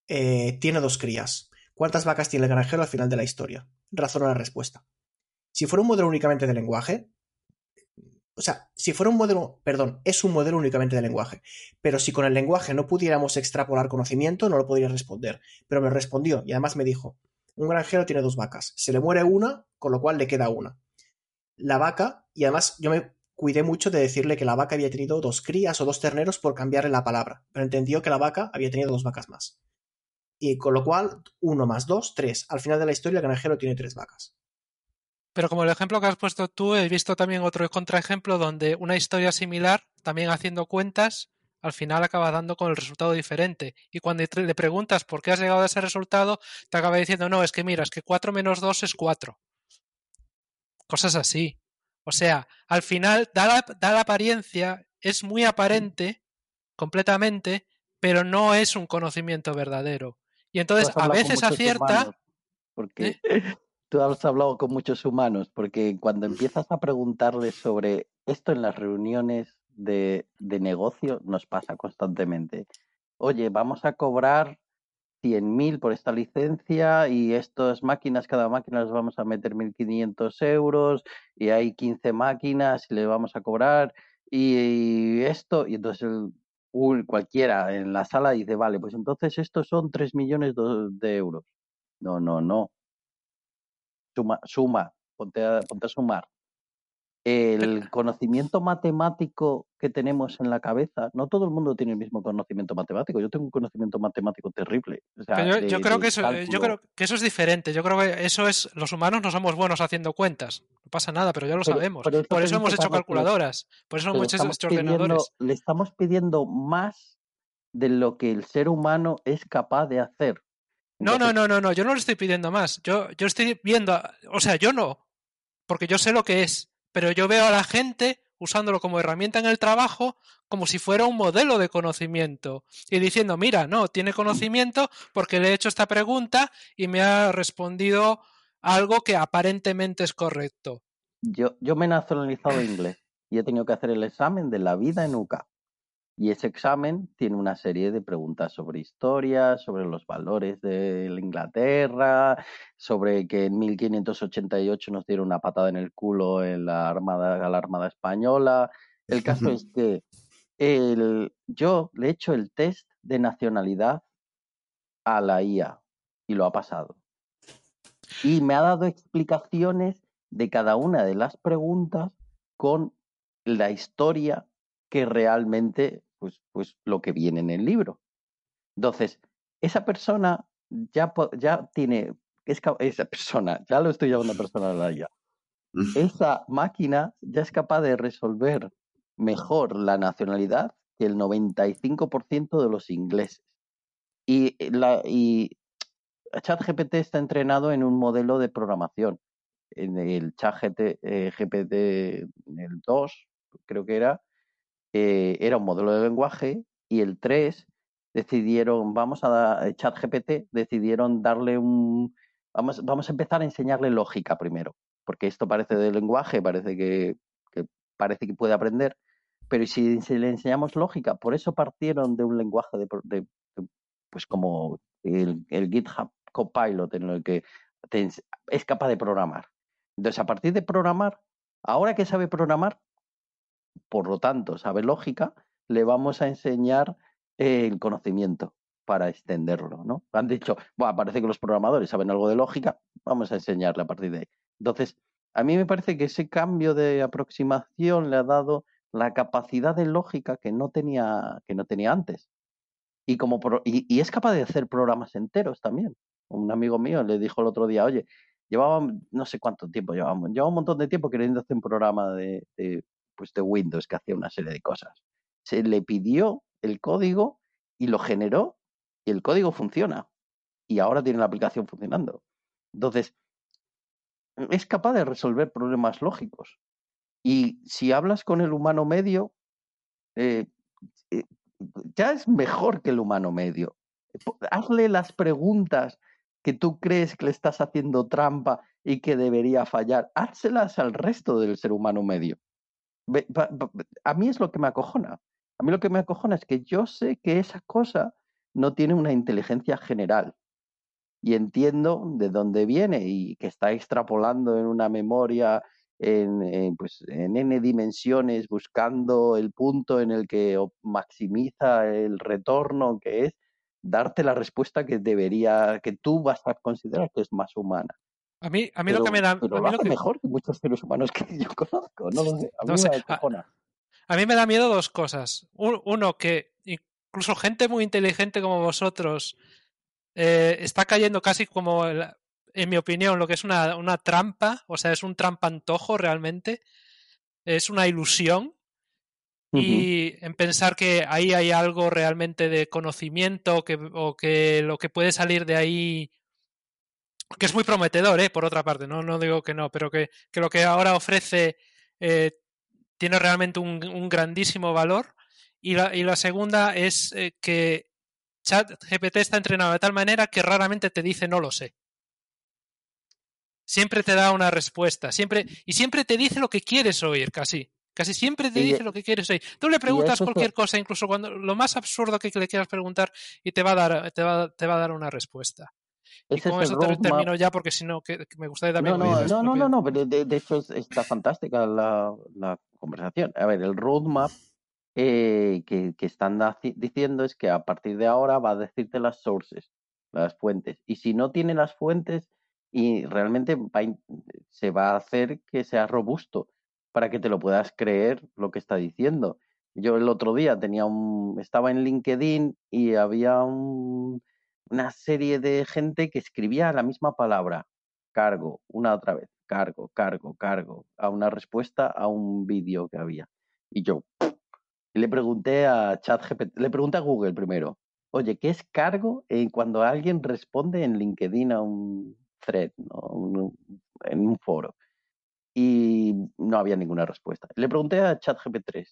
eh, tiene dos crías. ¿Cuántas vacas tiene el granjero al final de la historia? Razona la respuesta. Si fuera un modelo únicamente de lenguaje, o sea, si fuera un modelo, perdón, es un modelo únicamente de lenguaje, pero si con el lenguaje no pudiéramos extrapolar conocimiento, no lo podría responder. Pero me respondió y además me dijo, un granjero tiene dos vacas, se le muere una, con lo cual le queda una. La vaca, y además yo me cuidé mucho de decirle que la vaca había tenido dos crías o dos terneros por cambiarle la palabra, pero entendió que la vaca había tenido dos vacas más. Y con lo cual, uno más dos, tres. Al final de la historia, el granjero tiene tres vacas. Pero como el ejemplo que has puesto tú, he visto también otro contraejemplo donde una historia similar, también haciendo cuentas, al final acaba dando con el resultado diferente. Y cuando le preguntas por qué has llegado a ese resultado, te acaba diciendo, no, es que mira, es que 4 menos 2 es 4. Cosas así. O sea, al final da la, da la apariencia, es muy aparente, completamente, pero no es un conocimiento verdadero. Y entonces a veces acierta, tú has hablado con muchos humanos, porque cuando empiezas a preguntarles sobre esto en las reuniones de, de negocio, nos pasa constantemente. Oye, vamos a cobrar 100.000 por esta licencia y estas máquinas, cada máquina les vamos a meter 1.500 euros y hay 15 máquinas y le vamos a cobrar y esto, y entonces el, un- cualquiera en la sala dice, vale, pues entonces estos son 3 millones de euros. No, no, no. Suma, suma, ponte a, ponte a sumar. El conocimiento matemático que tenemos en la cabeza, no todo el mundo tiene el mismo conocimiento matemático. Yo tengo un conocimiento matemático terrible. O sea, Pero yo, de- yo creo que eso, eh, yo creo que eso es diferente. Yo creo que eso es, los humanos no somos buenos haciendo cuentas. No pasa nada, pero ya lo Pero- sabemos. pero Por eso hemos hecho calculadoras. Por eso hemos hecho pidiendo- ordenadores. le estamos pidiendo más de lo que el ser humano es capaz de hacer. No, no, no, no, no. Yo no le estoy pidiendo más. Yo, yo estoy viendo, o sea, yo no, porque yo sé lo que es, pero yo veo a la gente usándolo como herramienta en el trabajo como si fuera un modelo de conocimiento y diciendo, mira, no, tiene conocimiento porque le he hecho esta pregunta y me ha respondido algo que aparentemente es correcto. Yo, yo me he nacionalizado inglés y he tenido que hacer el examen de la vida en UCA. Y ese examen tiene una serie de preguntas sobre historia, sobre los valores de la Inglaterra, sobre que en 1588 nos dieron una patada en el culo en la armada, a la Armada Española. El caso es que el, yo le he hecho el test de nacionalidad a la IA y lo ha pasado. Y me ha dado explicaciones de cada una de las preguntas con la historia que realmente, pues, pues lo que viene en el libro. Entonces, esa persona ya, ya tiene, esa persona, ya lo estoy llamando persona a la IA, esa máquina ya es capaz de resolver mejor la nacionalidad que el 95% de los ingleses. Y, la, y ChatGPT está entrenado en un modelo de programación. En el ChatGPT eh, GPT, el 2, creo que era, eh, era un modelo de lenguaje y el 3 decidieron, vamos a dar, ChatGPT, decidieron darle un, vamos, vamos a empezar a enseñarle lógica primero, porque esto parece de lenguaje, parece que, parece que puede aprender, pero ¿y si, le enseñamos lógica, por eso partieron de un lenguaje de, de- pues como el, GitHub Copilot en el que es capaz de programar. Entonces, a partir de programar, ahora que sabe programar, por lo tanto, sabe lógica, le vamos a enseñar el conocimiento para extenderlo, ¿no? Han dicho, "Buah, parece que los programadores saben algo de lógica, vamos a enseñarle a partir de ahí. Entonces, a mí me parece que ese cambio de aproximación le ha dado la capacidad de lógica que no tenía, que no tenía antes. Y, como y, es capaz de hacer programas enteros también. Un amigo mío le dijo el otro día, oye, llevaba no sé cuánto tiempo, llevaba, llevaba un montón de tiempo queriendo hacer un programa de, pues de Windows que hacía una serie de cosas. Se le pidió el código y lo generó y el código funciona. Y ahora tiene la aplicación funcionando. Entonces, es capaz de resolver problemas lógicos. Y si hablas con el humano medio, eh, eh, ya es mejor que el humano medio. Hazle las preguntas que tú crees que le estás haciendo trampa y que debería fallar. Házselas al resto del ser humano medio. A mí es lo que me acojona. A mí lo que me acojona es que yo sé que esa cosa no tiene una inteligencia general y entiendo de dónde viene y que está extrapolando en una memoria en, en, pues, en n dimensiones buscando el punto en el que maximiza el retorno que es darte la respuesta que debería que tú vas a considerar que es más humana A mí, a mí pero, lo que me da. pero A mí lo hace que, mejor que muchos seres humanos que yo conozco no lo sé a mí no sé, me a- mí me da miedo dos cosas. Un- Uno, que incluso gente muy inteligente como vosotros eh, está cayendo casi como, en mi opinión, lo que es una, una trampa, o sea, es un trampantojo realmente, es una ilusión. Y en pensar que ahí hay algo realmente de conocimiento que, o que lo que puede salir de ahí, que es muy prometedor, ¿eh? por otra parte, no, no digo que no, pero que, que lo que ahora ofrece eh, tiene realmente un, un grandísimo valor. Y la, y la segunda es eh, que ChatGPT está entrenado de tal manera que raramente te dice no lo sé. Siempre te da una respuesta, siempre, y siempre te dice lo que quieres oír, casi. Casi siempre te dice lo que quieres oír. Tú le preguntas cualquier cosa, incluso cuando lo más absurdo que le quieras preguntar, y te va a dar, te va, te va a dar una respuesta. Y ese con es el eso ter- roadmap termino ya, porque si no, que, que me gustaría también No, no, no, no, no, pero de, de hecho es- está fantástica la, la conversación. A ver, el roadmap eh, que, que están diciendo es que a partir de ahora va a decirte las sources, las fuentes. Y si no tiene las fuentes, y realmente va se va a hacer que sea robusto para que te lo puedas creer lo que está diciendo. Yo el otro día tenía un, estaba en LinkedIn y había un, una serie de gente que escribía la misma palabra, cargo, una otra vez, cargo, cargo, cargo, a una respuesta a un vídeo que había. Y yo y le pregunté a ChatGPT, le pregunté a Google primero, oye, ¿qué es cargo eh, cuando alguien responde en LinkedIn a un thread, en un foro? Y no había ninguna respuesta. Le pregunté a ChatGPT3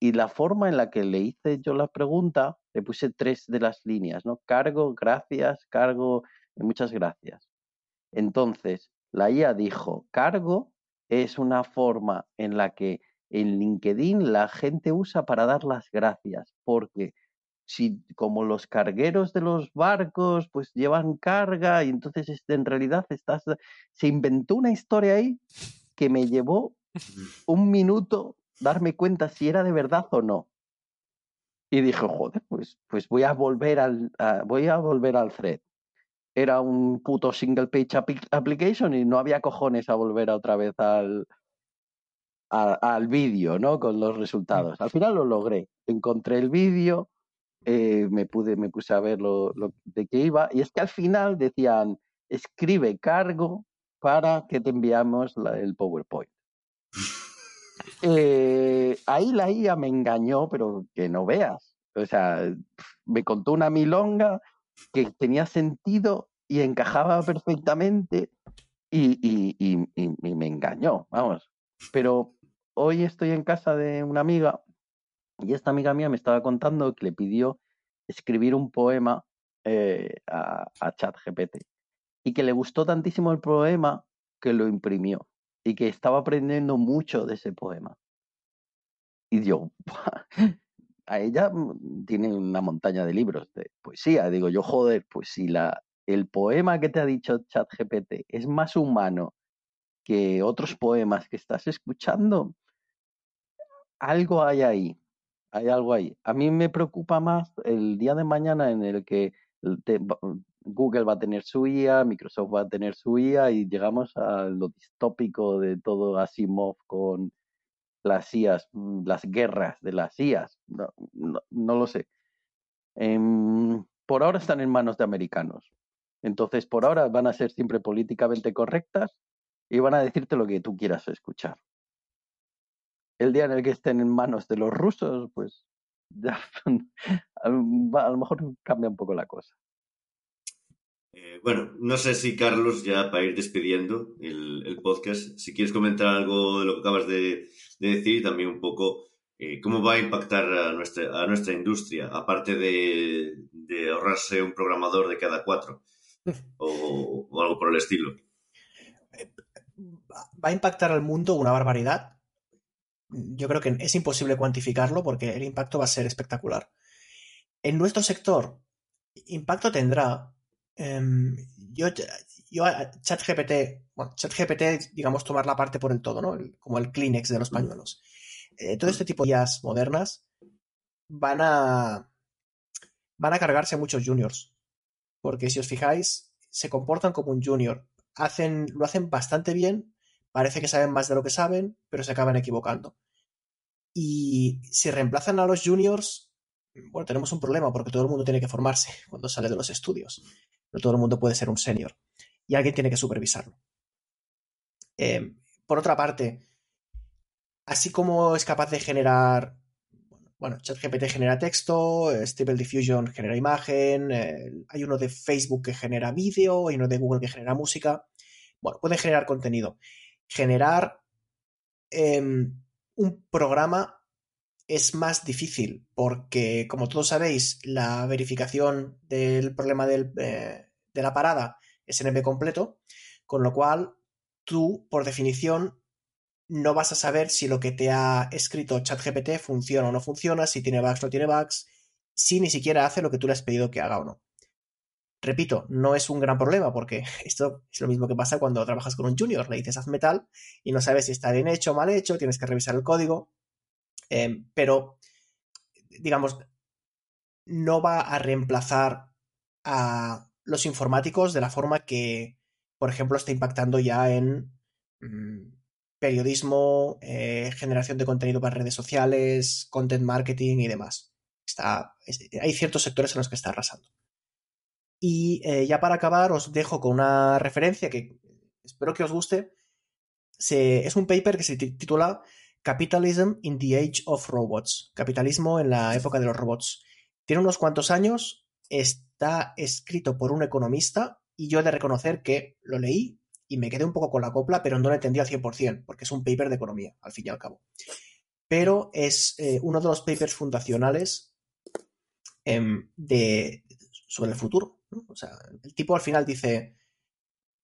y la forma en la que le hice yo la pregunta, le puse tres de las líneas, ¿no? Cargo, gracias, cargo, y muchas gracias. Entonces, la IA dijo, cargo es una forma en la que en LinkedIn la gente usa para dar las gracias, porque si como los cargueros de los barcos pues llevan carga y entonces en realidad estás se inventó una historia ahí que me llevó un minuto darme cuenta si era de verdad o no. Y dije, joder, pues, pues voy a volver al a- voy a volver al thread. Era un puto single page application y no había cojones a volver otra vez al, a- al vídeo, ¿no? Con los resultados. Al final lo logré. Encontré el vídeo, eh, me pude, me puse a ver lo, lo de qué iba, y es que al final decían, escribe cargo para que te enviamos la- el PowerPoint. Eh, ahí la IA me engañó, pero que no veas. O sea, me contó una milonga que tenía sentido y encajaba perfectamente y me engañó, vamos. Pero hoy estoy en casa de una amiga y esta amiga mía me estaba contando que le pidió escribir un poema eh, a, a ChatGPT y que le gustó tantísimo el poema que lo imprimió y que estaba aprendiendo mucho de ese poema. Y yo, a ella mm, tiene una montaña de libros de poesía. Digo yo, joder, pues si la, el poema que te ha dicho ChatGPT es más humano que otros poemas que estás escuchando, algo hay ahí. Hay algo ahí. A mí me preocupa más el día de mañana en el que te- Google va a tener su IA, Microsoft va a tener su IA y llegamos a lo distópico de todo Asimov con las IAs, mm, las guerras de las IAs. No, lo sé. Em, por ahora están en manos de americanos. Entonces, por ahora van a ser siempre políticamente correctas y van a decirte lo que tú quieras escuchar. El día en el que estén en manos de los rusos, pues ya a lo mejor cambia un poco la cosa. Eh, bueno, no sé si Carlos, ya para ir despidiendo el, podcast, si quieres comentar algo de lo que acabas de, de decir también un poco eh, cómo va a impactar a nuestra, a nuestra industria, aparte de, ahorrarse un programador de cada cuatro o, o algo por el estilo. va a impactar al mundo una barbaridad. Yo creo que es imposible cuantificarlo porque el impacto va a ser espectacular. En nuestro sector, impacto tendrá. Em, yo, yo ChatGPT, bueno, ChatGPT, digamos, tomar la parte por el todo, ¿no? El- como el Kleenex de los pañuelos. Eh, todo este tipo de IAs modernas van a van a cargarse a muchos juniors. Porque si os fijáis, se comportan como un junior. Hacen, lo hacen bastante bien, parece que saben más de lo que saben, pero se acaban equivocando. Y si reemplazan a los juniors, bueno, tenemos un problema porque todo el mundo tiene que formarse cuando sale de los estudios. No todo el mundo puede ser un senior. Y alguien tiene que supervisarlo. Eh, por otra parte, así como es capaz de generar bueno, ChatGPT genera texto, eh, Stable Diffusion genera imagen, eh, hay uno de Facebook que genera vídeo, hay uno de Google que genera música. Bueno, pueden generar contenido. Generar em, un programa es más difícil porque, como todos sabéis, la verificación del problema eh, de la parada es M completo, con lo cual tú, por definición, no vas a saber si lo que te ha escrito ChatGPT funciona o no funciona, si tiene bugs o no tiene bugs, si ni siquiera hace lo que tú le has pedido que haga o no. Repito, no es un gran problema porque esto es lo mismo que pasa cuando trabajas con un junior, le dices hazme tal y no sabes si está bien hecho o mal hecho, tienes que revisar el código, eh, pero digamos, no va a reemplazar a los informáticos de la forma que, por ejemplo, está impactando ya en mm, periodismo, eh, generación de contenido para redes sociales, content marketing y demás. Está, es- hay ciertos sectores en los que está arrasando. Y eh, ya para acabar, os dejo con una referencia que espero que os guste. Se- es un paper que se ti- titula Capitalism in the Age of Robots. Capitalismo en la época de los robots. Tiene unos cuantos años, está escrito por un economista y yo he de reconocer que lo leí y me quedé un poco con la copla, pero no lo entendí al 100%, porque es un paper de economía, al fin y al cabo. Pero es eh, uno de los papers fundacionales em, de, sobre el futuro. O sea, el tipo al final dice,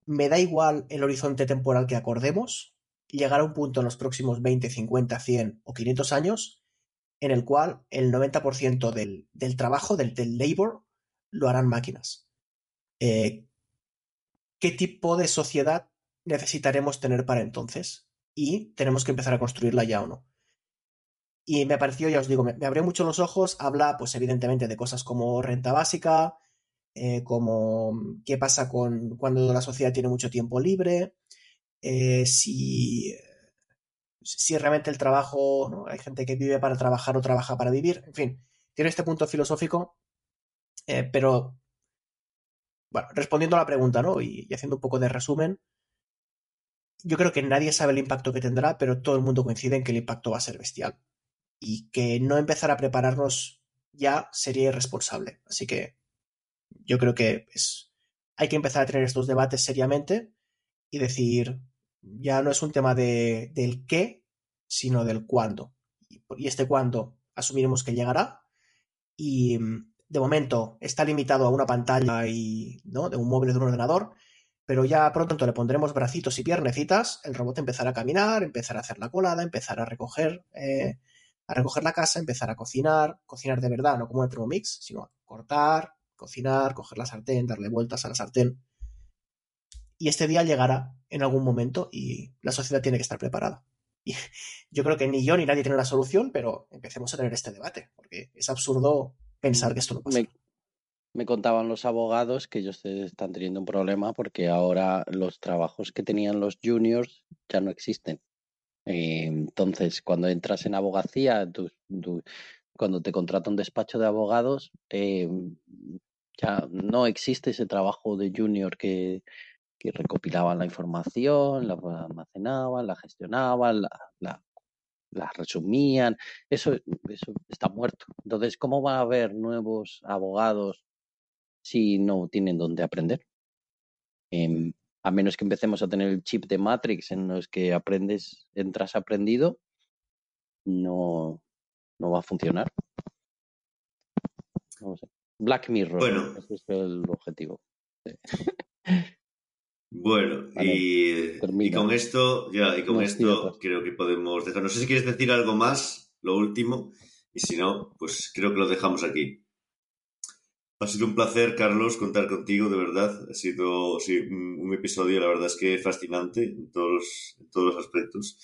me da igual el horizonte temporal que acordemos, llegar a un punto en los próximos 20, 50, 100 o 500 años en el cual el 90% del, del trabajo, del, del labor, lo harán máquinas. Eh, ¿Qué tipo de sociedad necesitaremos tener para entonces? Y tenemos que empezar a construirla ya o no. Y me pareció, ya os digo, me, abrió mucho los ojos. Habla, pues evidentemente, de cosas como renta básica, eh, como qué pasa con cuando la sociedad tiene mucho tiempo libre, eh, si, si realmente el trabajo, hay gente que vive para trabajar o trabaja para vivir, en fin, tiene este punto filosófico, eh, pero bueno, respondiendo a la pregunta, ¿no? Y, y haciendo un poco de resumen, yo creo que nadie sabe el impacto que tendrá, pero todo el mundo coincide en que el impacto va a ser bestial. Y que no empezar a prepararnos ya sería irresponsable. Así que yo creo que es, hay que empezar a tener estos debates seriamente y decir, ya no es un tema de, del qué, sino del cuándo. Y, este cuándo asumiremos que llegará y mm, de momento está limitado a una pantalla y, ¿no? de un móvil de un ordenador, pero ya pronto le pondremos bracitos y piernecitas, el robot empezará a caminar, empezará a hacer la colada, empezará a recoger, eh, a recoger la casa, empezar a cocinar, cocinar de verdad, no como el Thermomix, sino a cortar, cocinar, coger la sartén, darle vueltas a la sartén. Y este día llegará en algún momento y la sociedad tiene que estar preparada. Y yo creo que ni yo ni nadie tiene la solución, pero empecemos a tener este debate, porque es absurdo pensar que esto no pasa. Me, me contaban los abogados que ellos están teniendo un problema porque ahora los trabajos que tenían los juniors ya no existen. Eh, entonces, cuando entras en abogacía, cuando te contrata un despacho de abogados, eh, ya no existe ese trabajo de junior que, que recopilaban la información, la almacenaban, la gestionaban, la, la, la resumían. Eso, eso está muerto. Entonces, ¿cómo va a haber nuevos abogados si no tienen dónde aprender? Em, a menos que empecemos a tener el chip de Matrix en los que aprendes, entras aprendido, no, no va a funcionar. No sé. Black Mirror, Bueno. ese es el objetivo. Bueno, Vale, y, y con esto, ya, y con No, esto creo que podemos dejar. No sé si quieres decir algo más, lo último, y si no, pues creo que lo dejamos aquí. Ha sido un placer, Carlos, contar contigo, de verdad. Ha sido sí, un un episodio, la verdad es que fascinante en todos, los- en todos los aspectos.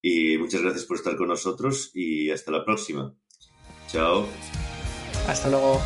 Y muchas gracias por estar con nosotros y hasta la próxima. Chao. Hasta luego.